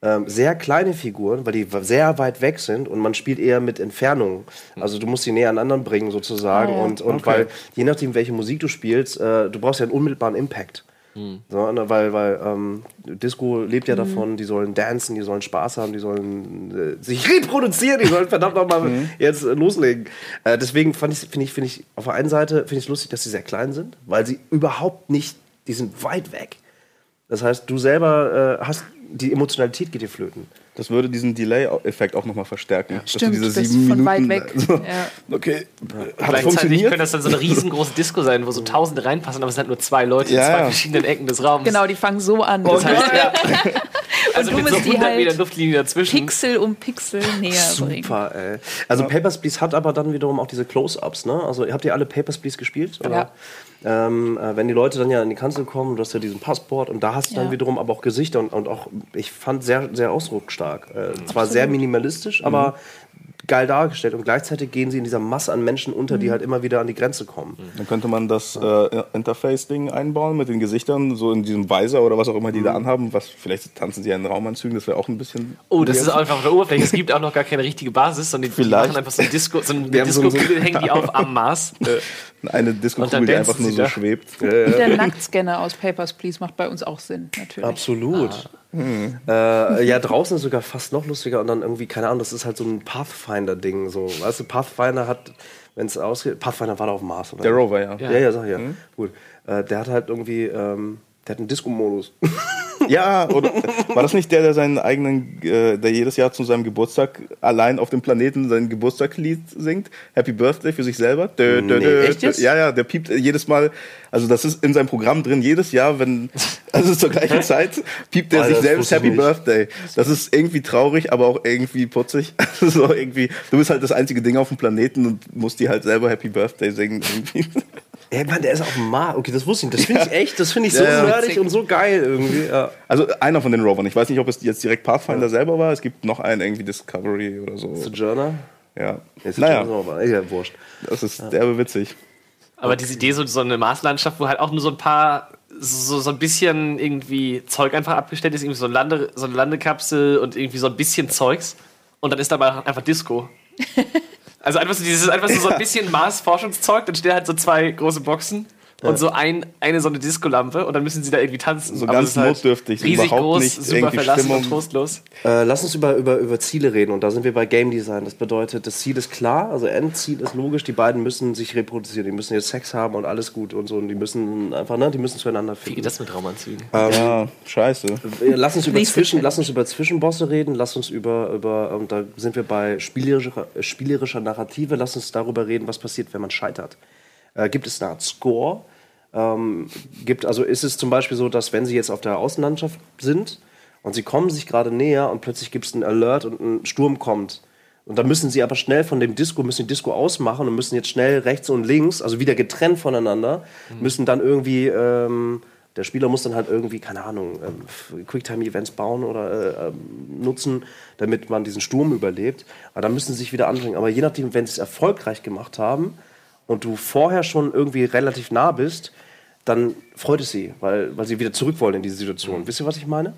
Ähm, sehr kleine Figuren, weil die sehr weit weg sind und man spielt eher mit Entfernung. Also du musst sie näher aneinander bringen sozusagen. Ah, ja. Und, und Okay. weil, je nachdem, welche Musik du spielst, äh, du brauchst ja einen unmittelbaren Impact. So, ne, weil weil ähm, Disco lebt ja davon, die sollen dancen, die sollen Spaß haben, die sollen äh, sich reproduzieren, die sollen verdammt nochmal jetzt äh, loslegen. Äh, deswegen fand ich, finde ich, finde ich, auf der einen Seite finde ich es lustig, dass sie sehr klein sind, weil sie überhaupt nicht, die sind weit weg. Das heißt, du selber äh, hast, die Emotionalität geht dir flöten. Das würde diesen Delay-Effekt auch nochmal verstärken. Du Stimmt, diese das ist sieben von Minuten, weit weg. So, Ja. Okay, hat Gleichzeitig funktioniert. könnte das dann so eine riesengroße Disco sein, wo so Tausende reinpassen, aber es sind halt nur zwei Leute Ja, in zwei ja. verschiedenen Ecken des Raums. Genau, die fangen so an. Das heißt, ja, Also du mit musst so die 100 halt Meter Luftlinie dazwischen. Pixel um Pixel näher bringen. Super, ey. Also Papers, Please hat aber dann wiederum auch diese Close-Ups, ne? Also habt ihr alle Papers, Please gespielt? Oder? Ähm, äh, wenn die Leute dann ja in die Kanzel kommen, du hast ja diesen Passport und da hast du dann Ja. wiederum aber auch Gesichter und, und auch, ich fand sehr, sehr ausdrucksstark. Äh, zwar sehr minimalistisch, aber geil dargestellt und gleichzeitig gehen sie in dieser Masse an Menschen unter, die halt immer wieder an die Grenze kommen. Dann könnte man das äh, Interface-Ding einbauen mit den Gesichtern, so in diesem Visor oder was auch immer die da anhaben. Was, vielleicht tanzen sie ja in Raumanzügen, das wäre auch ein bisschen. Oh, das ist einfach auf der Oberfläche. Es gibt auch noch gar keine richtige Basis, sondern die, die Vielleicht. machen einfach so ein Disco, so eine Wir haben so ein- Disco-Kugel, hängen die auf am Mars. Eine Disco-Kugel, die einfach nur so da. schwebt. Der Nacktscanner aus Papers, Please macht bei uns auch Sinn, natürlich. Absolut. Äh, ja, draußen ist sogar fast noch lustiger und dann irgendwie, keine Ahnung, das ist halt so ein Pathfinder-Ding. So. Weißt du, Pathfinder hat, wenn es ausgeht, Pathfinder war da auf dem Mars, oder? Der Rover, ja. Ja, ja, sag ich ja. Gut. Äh, der hat halt irgendwie, ähm, der hat einen Disco-Modus. Ja, oder war das nicht der, der seinen eigenen, äh, der jedes Jahr zu seinem Geburtstag allein auf dem Planeten sein Geburtstagslied singt? Happy Birthday für sich selber? Dö, dö, Nee, dö, echt jetzt? Ja, ja, der piept jedes Mal, also das ist in seinem Programm drin, jedes Jahr, wenn, also zur gleichen Zeit, piept er Ah, sich selbst Happy nicht. Birthday. Das ist irgendwie traurig, aber auch irgendwie putzig. so irgendwie, du bist halt das einzige Ding auf dem Planeten und musst dir halt selber Happy Birthday singen. Irgendwie. Ey, Mann, der ist auf dem Mars. Okay, das wusste ich nicht. Das finde ich echt, das finde ich so Ja, ja. nerdig und so geil irgendwie. Ja. Also einer von den Rovern. Ich weiß nicht, ob es jetzt direkt Pathfinder selber war. Es gibt noch einen irgendwie Discovery oder so. Sojourner? Ja. Ist Naja, Sojourner, aber ist ja wurscht. das ist derbe witzig. Aber diese Idee, so, so eine Marslandschaft, wo halt auch nur so ein paar, so, so ein bisschen irgendwie Zeug einfach abgestellt ist, irgendwie so, ein Lande, so eine Landekapsel und irgendwie so ein bisschen Zeugs. Und dann ist dabei einfach Disco. Also einfach so dieses, einfach so, so ein bisschen Mars-Forschungszeug, dann stehen halt so zwei große Boxen und so ein, eine so eine Discolampe und dann müssen sie da irgendwie tanzen. So Aber ganz halt notdürftig, riesig überhaupt groß, nicht super verlassen Stimmung. und trostlos. Äh, lass uns über, über, über Ziele reden und da sind wir bei Game Design. Das bedeutet, das Ziel ist klar, also Endziel ist logisch, die beiden müssen sich reproduzieren, die müssen jetzt Sex haben und alles gut und so und die müssen einfach, ne, die müssen zueinander Wie geht finden. das mit Raumanzügen? Ja, scheiße. Lass uns über, Zwischen, lass uns über Zwischenbosse reden, lass uns über, über und da sind wir bei spielerischer, spielerischer Narrative, lass uns darüber reden, was passiert, wenn man scheitert. Äh, gibt es eine Art Score? Ähm, gibt, also ist es zum Beispiel so, dass wenn sie jetzt auf der Außenlandschaft sind und sie kommen sich gerade näher und plötzlich gibt es einen Alert und ein Sturm kommt. Und dann müssen sie aber schnell von dem Disco, müssen die Disco ausmachen und müssen jetzt schnell rechts und links, also wieder getrennt voneinander, müssen dann irgendwie, ähm, der Spieler muss dann halt irgendwie, keine Ahnung, ähm, Quicktime-Events bauen oder äh, ähm, nutzen, damit man diesen Sturm überlebt. Aber dann müssen sie sich wieder anbringen. Aber je nachdem, wenn sie es erfolgreich gemacht haben und du vorher schon irgendwie relativ nah bist, dann freut es sie, weil, weil sie wieder zurück wollen in diese Situation. Wisst ihr, was ich meine?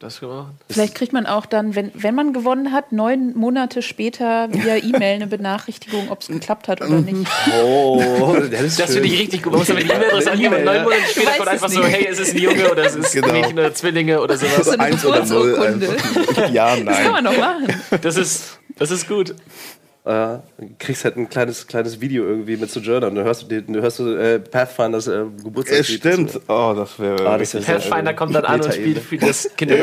Das machen. Vielleicht kriegt man auch dann, wenn, wenn man gewonnen hat, neun Monate später via E-Mail eine Benachrichtigung, ob es geklappt hat oder nicht. Oh, das ist Das finde ich richtig gut. Man muss damit E-Mail-Adresse angeben und neun Monate später kommt einfach so, nicht. hey, es ist ein Junge oder es ist Genau. ein Mädchen oder Zwillinge oder sowas. So eine Eins oder null. Ja, Das kann man nein. doch machen. Das ist, das ist gut. Äh, du kriegst halt ein kleines, kleines Video irgendwie mit Sojourner und dann hörst du, du hörst du, äh, Pathfinders äh, Geburtstagslied. Es stimmt. Oh, das wäre. Ah, das ist Pathfinder kommt dann an und spielt für das Kinder.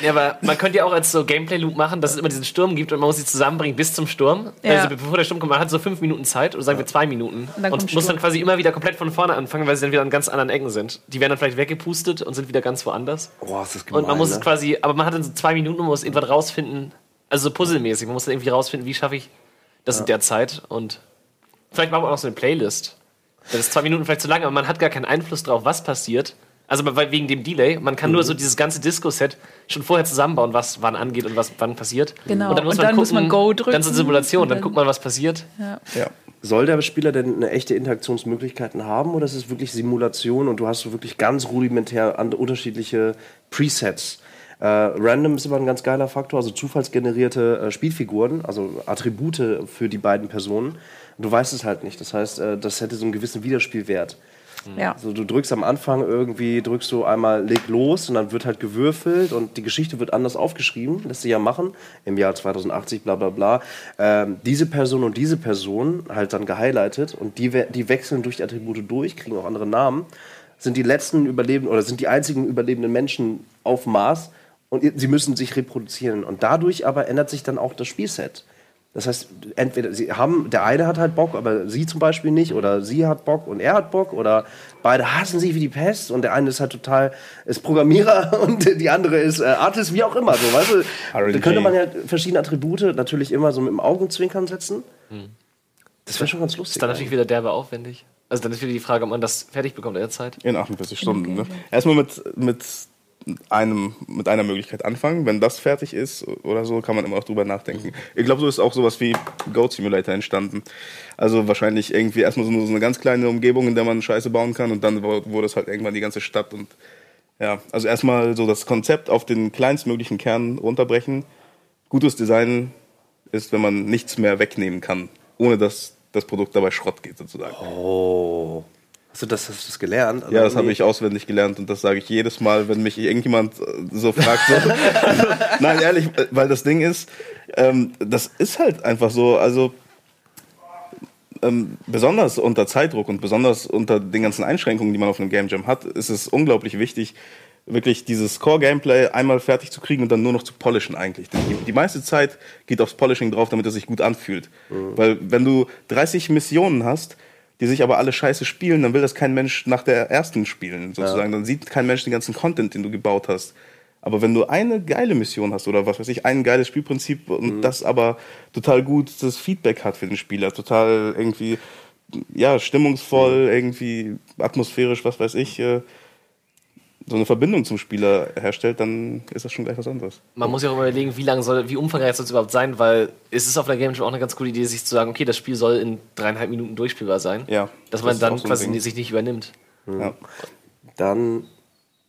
Ja, aber man könnte ja auch als so Gameplay-Loop machen, dass es immer diesen Sturm gibt und man muss sie zusammenbringen bis zum Sturm. Ja. Also bevor der Sturm kommt, man hat so fünf Minuten Zeit oder sagen wir zwei Minuten Und dann und, muss dann quasi immer wieder komplett von vorne anfangen, weil sie dann wieder an ganz anderen Ecken sind. Die werden dann vielleicht weggepustet und sind wieder ganz woanders. Boah, ist das gemein, Und man muss ne? es quasi, aber man hat dann so zwei Minuten und muss irgendwann rausfinden, also so puzzelmäßig, man muss dann irgendwie rausfinden, wie schaffe ich das in der Zeit und vielleicht machen wir auch noch so eine Playlist. Das ist zwei Minuten vielleicht zu lang, aber man hat gar keinen Einfluss drauf, was passiert. Also wegen dem Delay, man kann Mhm. nur so dieses ganze Disco-Set schon vorher zusammenbauen, was wann angeht und was wann passiert. Genau. Und dann muss, Und man, dann muss man Go drücken Dann so Simulation, und dann dann- guckt man, was passiert. Ja. Soll der Spieler denn eine echte Interaktionsmöglichkeiten haben oder ist es wirklich Simulation und du hast so wirklich ganz rudimentär an, unterschiedliche Presets? Äh, Random ist immer ein ganz geiler Faktor, also zufallsgenerierte äh, Spielfiguren, also Attribute für die beiden Personen. Du weißt es halt nicht. Das heißt, äh, das hätte so einen gewissen Wiederspielwert. Ja. Also du drückst am Anfang irgendwie, drückst du einmal leg los und dann wird halt gewürfelt und die Geschichte wird anders aufgeschrieben, lässt sich ja machen, im Jahr 2080, bla bla bla. Ähm, diese Person und diese Person halt dann gehighlightet und die, we- die wechseln durch die Attribute durch, kriegen auch andere Namen, sind die letzten Überlebenden oder sind die einzigen überlebenden Menschen auf Mars und sie müssen sich reproduzieren. Und dadurch aber ändert sich dann auch das Spielset. Das heißt, entweder sie haben, der eine hat halt Bock, aber sie zum Beispiel nicht, oder sie hat Bock und er hat Bock, oder beide hassen sich wie die Pest und der eine ist halt total, ist Programmierer und die andere ist äh, Artist, wie auch immer, so, weißt du? Da könnte man ja verschiedene Attribute natürlich immer so mit dem Augenzwinkern setzen. Das wäre schon ganz lustig. Ist dann natürlich wieder derbe aufwendig. Also dann ist wieder die Frage, ob man das fertig bekommt in der Zeit. In 48 Stunden. Ne? Erstmal mit, mit, einem, mit einer Möglichkeit anfangen. Wenn das fertig ist oder so, kann man immer noch drüber nachdenken. Ich glaube, so ist auch sowas wie Goat Simulator entstanden. Also wahrscheinlich irgendwie erstmal so, eine ganz kleine Umgebung, in der man Scheiße bauen kann und dann wurde es halt irgendwann die ganze Stadt und ja, also erstmal so das Konzept auf den kleinstmöglichen Kern runterbrechen. Gutes Design ist, wenn man nichts mehr wegnehmen kann, ohne dass das Produkt dabei Schrott geht sozusagen. Oh. Hast du das, hast du das gelernt? Ja, das habe ich auswendig gelernt und das sage ich jedes Mal, wenn mich irgendjemand äh, so fragt. So. Nein, ehrlich, äh, weil das Ding ist, ähm, das ist halt einfach so, also ähm, besonders unter Zeitdruck und besonders unter den ganzen Einschränkungen, die man auf einem Game Jam hat, ist es unglaublich wichtig, wirklich dieses Core-Gameplay einmal fertig zu kriegen und dann nur noch zu polischen eigentlich. Die, die meiste Zeit geht aufs Polishing drauf, damit es sich gut anfühlt. Weil wenn du 30 Missionen hast, die sich aber alle scheiße spielen, dann will das kein Mensch nach der ersten spielen, sozusagen. Dann sieht kein Mensch den ganzen Content, den du gebaut hast. Aber wenn du eine geile Mission hast oder was weiß ich, ein geiles Spielprinzip und das aber total gutes Feedback hat für den Spieler, total irgendwie, ja, stimmungsvoll, irgendwie atmosphärisch, was weiß ich, äh, so eine Verbindung zum Spieler herstellt, dann ist das schon gleich was anderes. Man muss ja auch überlegen, wie lang soll, wie umfangreich soll es überhaupt sein, weil es ist auf der Game Jam auch eine ganz coole Idee, sich zu sagen, okay, das Spiel soll in dreieinhalb Minuten durchspielbar sein. Ja, Dass das man ist dann so quasi Ding. sich nicht übernimmt. Ja. Dann,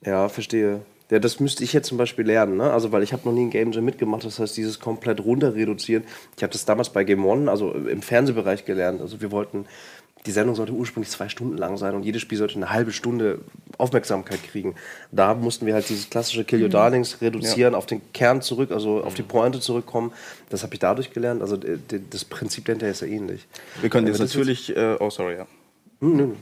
ja, verstehe. Ja, das müsste ich jetzt zum Beispiel lernen, ne? Also, weil ich habe noch nie ein Game Jam mitgemacht, das heißt, dieses komplett runter reduzieren. Ich habe das damals bei Game One, also im Fernsehbereich gelernt. Also, wir wollten, die Sendung sollte ursprünglich zwei Stunden lang sein und jedes Spiel sollte eine halbe Stunde Aufmerksamkeit kriegen. Da mussten wir halt dieses klassische Kill Your Darlings reduzieren, auf den Kern zurück, also auf die Pointe zurückkommen. Das habe ich dadurch gelernt. Also, d- das Prinzip dahinter ist ja ähnlich. Wir können Ja, jetzt natürlich, äh, oh sorry, ja. Hm, nö, nö.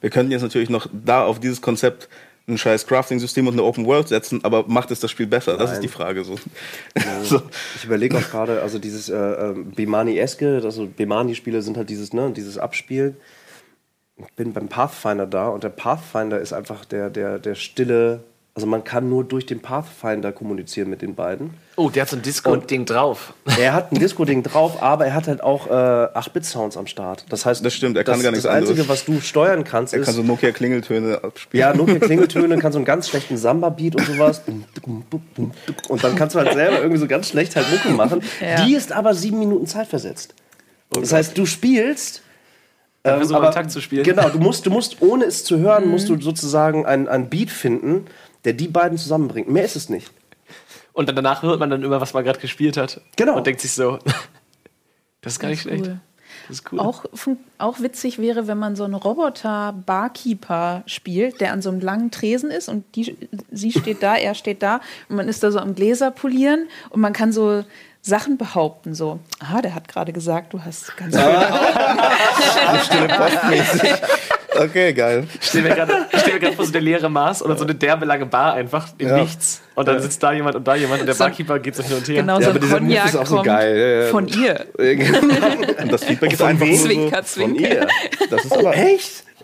Wir könnten jetzt natürlich noch da auf dieses Konzept ein scheiß Crafting-System und eine Open World setzen, aber macht es das Spiel besser? Das ist Nein. die Frage. So. so. Ich überlege auch gerade, also dieses äh, ähm, Bemani-eske, also Bemani-Spiele sind halt dieses, ne, dieses Abspielen. Ich bin beim Pathfinder da und der Pathfinder ist einfach der, der, der stille, also man kann nur durch den Pathfinder kommunizieren mit den beiden. Oh, der hat so ein Disco-Ding drauf. Er hat ein Disco-Ding drauf, aber er hat halt auch äh, 8-Bit-Sounds am Start. Das heißt, Das stimmt, er kann das, gar nichts Das Einzige, anderes. was du steuern kannst, Er ist. kann so Nokia-Klingeltöne abspielen. Ja, Nokia Klingeltöne, kann so einen ganz schlechten Samba-Beat und sowas. Und dann kannst du halt selber irgendwie so ganz schlecht halt Mucke machen. Ja. Die ist aber sieben Minuten Zeit versetzt. Das heißt, du spielst. Ähm, einen Takt zu spielen. Genau, du musst, du musst, ohne es zu hören, musst du sozusagen einen, einen Beat finden, der die beiden zusammenbringt. Mehr ist es nicht. Und dann danach hört man dann immer, was man gerade gespielt hat. Genau. Und denkt sich so, das ist gar nicht schlecht. Cool. Das ist cool. Auch, auch witzig wäre, wenn man so einen Roboter-Barkeeper spielt, der an so einem langen Tresen ist und die, sie steht da, er steht da und man ist da so am Gläser polieren und man kann so Sachen behaupten, so, ah, der hat gerade gesagt, du hast ganz Stille postmäßig. Okay, geil. stehen wir gerade vor so der leere Maß oder so eine derbe lange Bar einfach im Ja. Nichts. Und dann sitzt da jemand und da jemand und der So- Barkeeper geht so hin und her. genau Ja, so aber ein Cognac ist auch so geil. Von ihr. Und das Feedback ist einfach nur so Zwinker, von zwinker. ihr. Das ist Oh, aber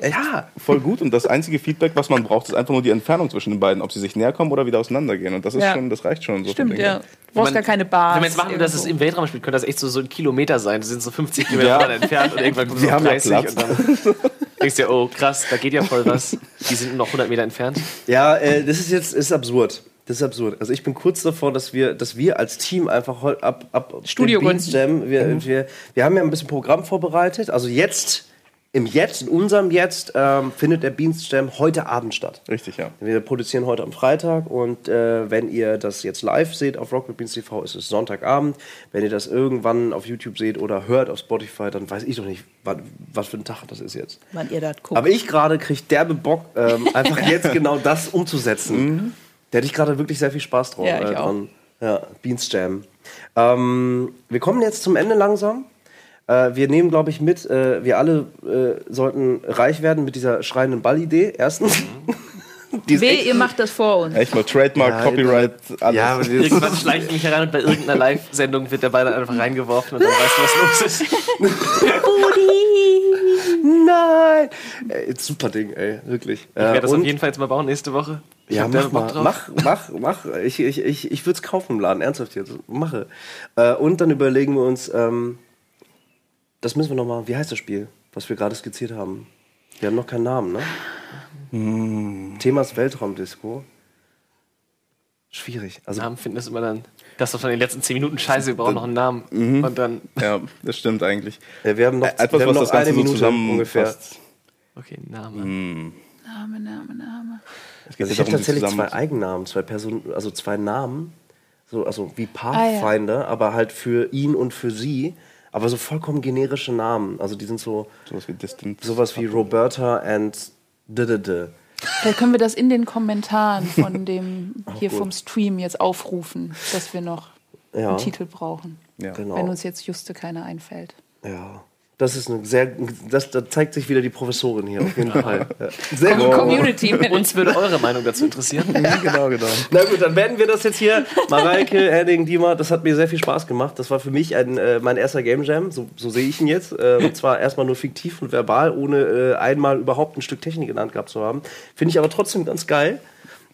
echt? Ja. voll gut und das einzige Feedback, was man braucht, ist einfach nur die Entfernung zwischen den beiden, ob sie sich näher kommen oder wieder auseinandergehen. Und das ist Ja. schon, das reicht schon. So Stimmt, ja. Du brauchst gar keine Bar. Wenn man jetzt machen würde, dass es im Weltraum spielt, könnte das echt so, so ein Kilometer sein. Das sind so 50 Kilometer Ja. entfernt und irgendwann kommt Wir so haben ja 30 Platz. und dann denkst du dir, oh krass, da geht ja voll was. Die sind nur noch 100 Meter entfernt. Ja, äh, das ist jetzt ist absurd. Das ist absurd. Also ich bin kurz davor, dass wir, dass wir als Team einfach ab, ab Studio Jam, wir, Mhm. wir, wir haben ja ein bisschen Programm vorbereitet. Also jetzt, im Jetzt, in unserem Jetzt, ähm, findet der Beans Jam heute Abend statt. Richtig, ja. Wir produzieren heute am Freitag und äh, wenn ihr das jetzt live seht auf Rocket Beans TV, ist es Sonntagabend. Wenn ihr das irgendwann auf YouTube seht oder hört auf Spotify, dann weiß ich doch nicht, was, was für ein Tag das ist jetzt. Wann ihr das guckt. Aber ich gerade kriege derbe Bock, ähm, einfach jetzt genau das umzusetzen. Da hätte ich gerade wirklich sehr viel Spaß drauf. Ja, ich äh, auch. dran. Ja, Beans Jam. Ähm, wir kommen jetzt zum Ende langsam. Äh, wir nehmen, glaube ich, mit, äh, wir alle äh, sollten reich werden mit dieser schreienden Ball-Idee. Erstens. Die Weh, echt- ihr macht das vor uns. Echt mal Trademark, Ja, Copyright, alles. Ja, Irgendwann schleiche ich mich herein und bei irgendeiner Live-Sendung wird der Ball dann einfach reingeworfen und dann weißt du, was los ist. nein! Ey, super Ding, ey, wirklich. Ich werde das und- auf jeden Fall jetzt mal bauen nächste Woche. Ich Ja, mach Bock mal. drauf. Mach, mach, mach. Ich, ich, ich, ich würde es kaufen im Laden, ernsthaft jetzt. Mache. Äh, und dann überlegen wir uns, ähm, das müssen wir nochmal, wie heißt das Spiel, was wir gerade skizziert haben? Wir haben noch keinen Namen, ne? Hm. Thema ist Weltraumdisco. Schwierig. Also, Namen finden ist immer dann, das was von den letzten 10 Minuten scheiße, wir brauchen noch einen Namen. Mhm. Und dann, Ja, das stimmt eigentlich. äh, wir haben noch, Äh, Etwas, wir haben was noch das Ganze eine so Minute zusammenfasst. ungefähr. okay, Name. Mhm. Name, Name, Name. Also ich ja habe tatsächlich zwei Eigennamen, zwei Personen, also zwei Namen, so also wie Ah, Pathfinder, aber halt für ihn und für sie, aber so vollkommen generische Namen. Also die sind so Sowas wie Distant. sowas wie Roberta and d Vielleicht können wir das in den Kommentaren von dem hier vom Stream jetzt aufrufen, dass wir noch Ja. einen Titel brauchen. Ja. Genau. Wenn uns jetzt Juste keiner einfällt. Ja. Das ist eine sehr, das, da zeigt sich wieder die Professorin hier, auf jeden Fall. Ja. Sehr gut. Community. Uns würde eure Meinung dazu interessieren. genau, genau. Na gut, dann werden wir das jetzt hier. Mareike, Henning, Dima, das hat mir sehr viel Spaß gemacht. Das war für mich ein, äh, mein erster Game Jam, so, so sehe ich ihn jetzt. Äh, und zwar erstmal nur fiktiv und verbal, ohne äh, einmal überhaupt ein Stück Technik in der Hand gehabt zu haben. Finde ich aber trotzdem ganz geil.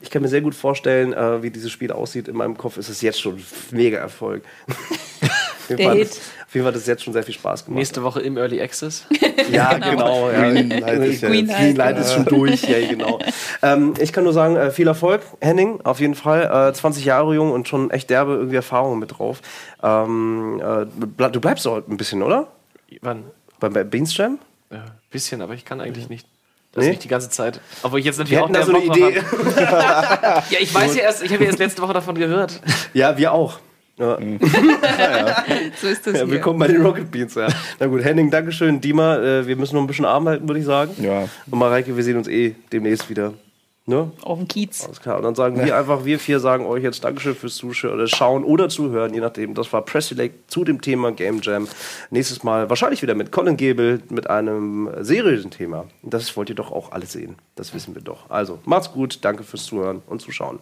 Ich kann mir sehr gut vorstellen, äh, wie dieses Spiel aussieht. In meinem Kopf ist es jetzt schon ein mega Erfolg. Der Hit. Auf jeden Fall hat es jetzt schon sehr viel Spaß gemacht. Nächste Woche im Early Access. Ja, genau. ja. Ist ja Green Light. Ist schon durch, ja, genau. ähm, ich kann nur sagen, äh, viel Erfolg, Henning, auf jeden Fall. Äh, 20 Jahre jung und schon echt derbe irgendwie Erfahrungen mit drauf. Ähm, äh, du bleibst auch ein bisschen, oder? Wann? Beim bei Beans Jam? Ja, bisschen, aber ich kann eigentlich nicht. Das Nee? nicht die ganze Zeit. Obwohl ich jetzt natürlich Wir auch hatten da so eine Bock Idee. Ja, ich weiß ja erst, ich habe ja erst letzte Woche davon gehört. ja, wir auch. Ja. So ist das Ja, hier. willkommen bei den Rocket Beans. Ja. Na gut, Henning, Dankeschön. Dima, äh, wir müssen noch ein bisschen Arm halten, würde ich sagen. Ja. Und Mareike, wir sehen uns eh demnächst wieder. Ne? Auf dem Kiez. Alles klar. Und dann sagen wir einfach, wir vier sagen euch jetzt Dankeschön fürs Zuschauen oder Schauen oder Zuhören, je nachdem. Das war Press Select zu dem Thema Game Jam. Nächstes Mal wahrscheinlich wieder mit Colin Gebel, mit einem seriösen Thema. Das wollt ihr doch auch alle sehen. Das wissen wir doch. Also, macht's gut. Danke fürs Zuhören und Zuschauen.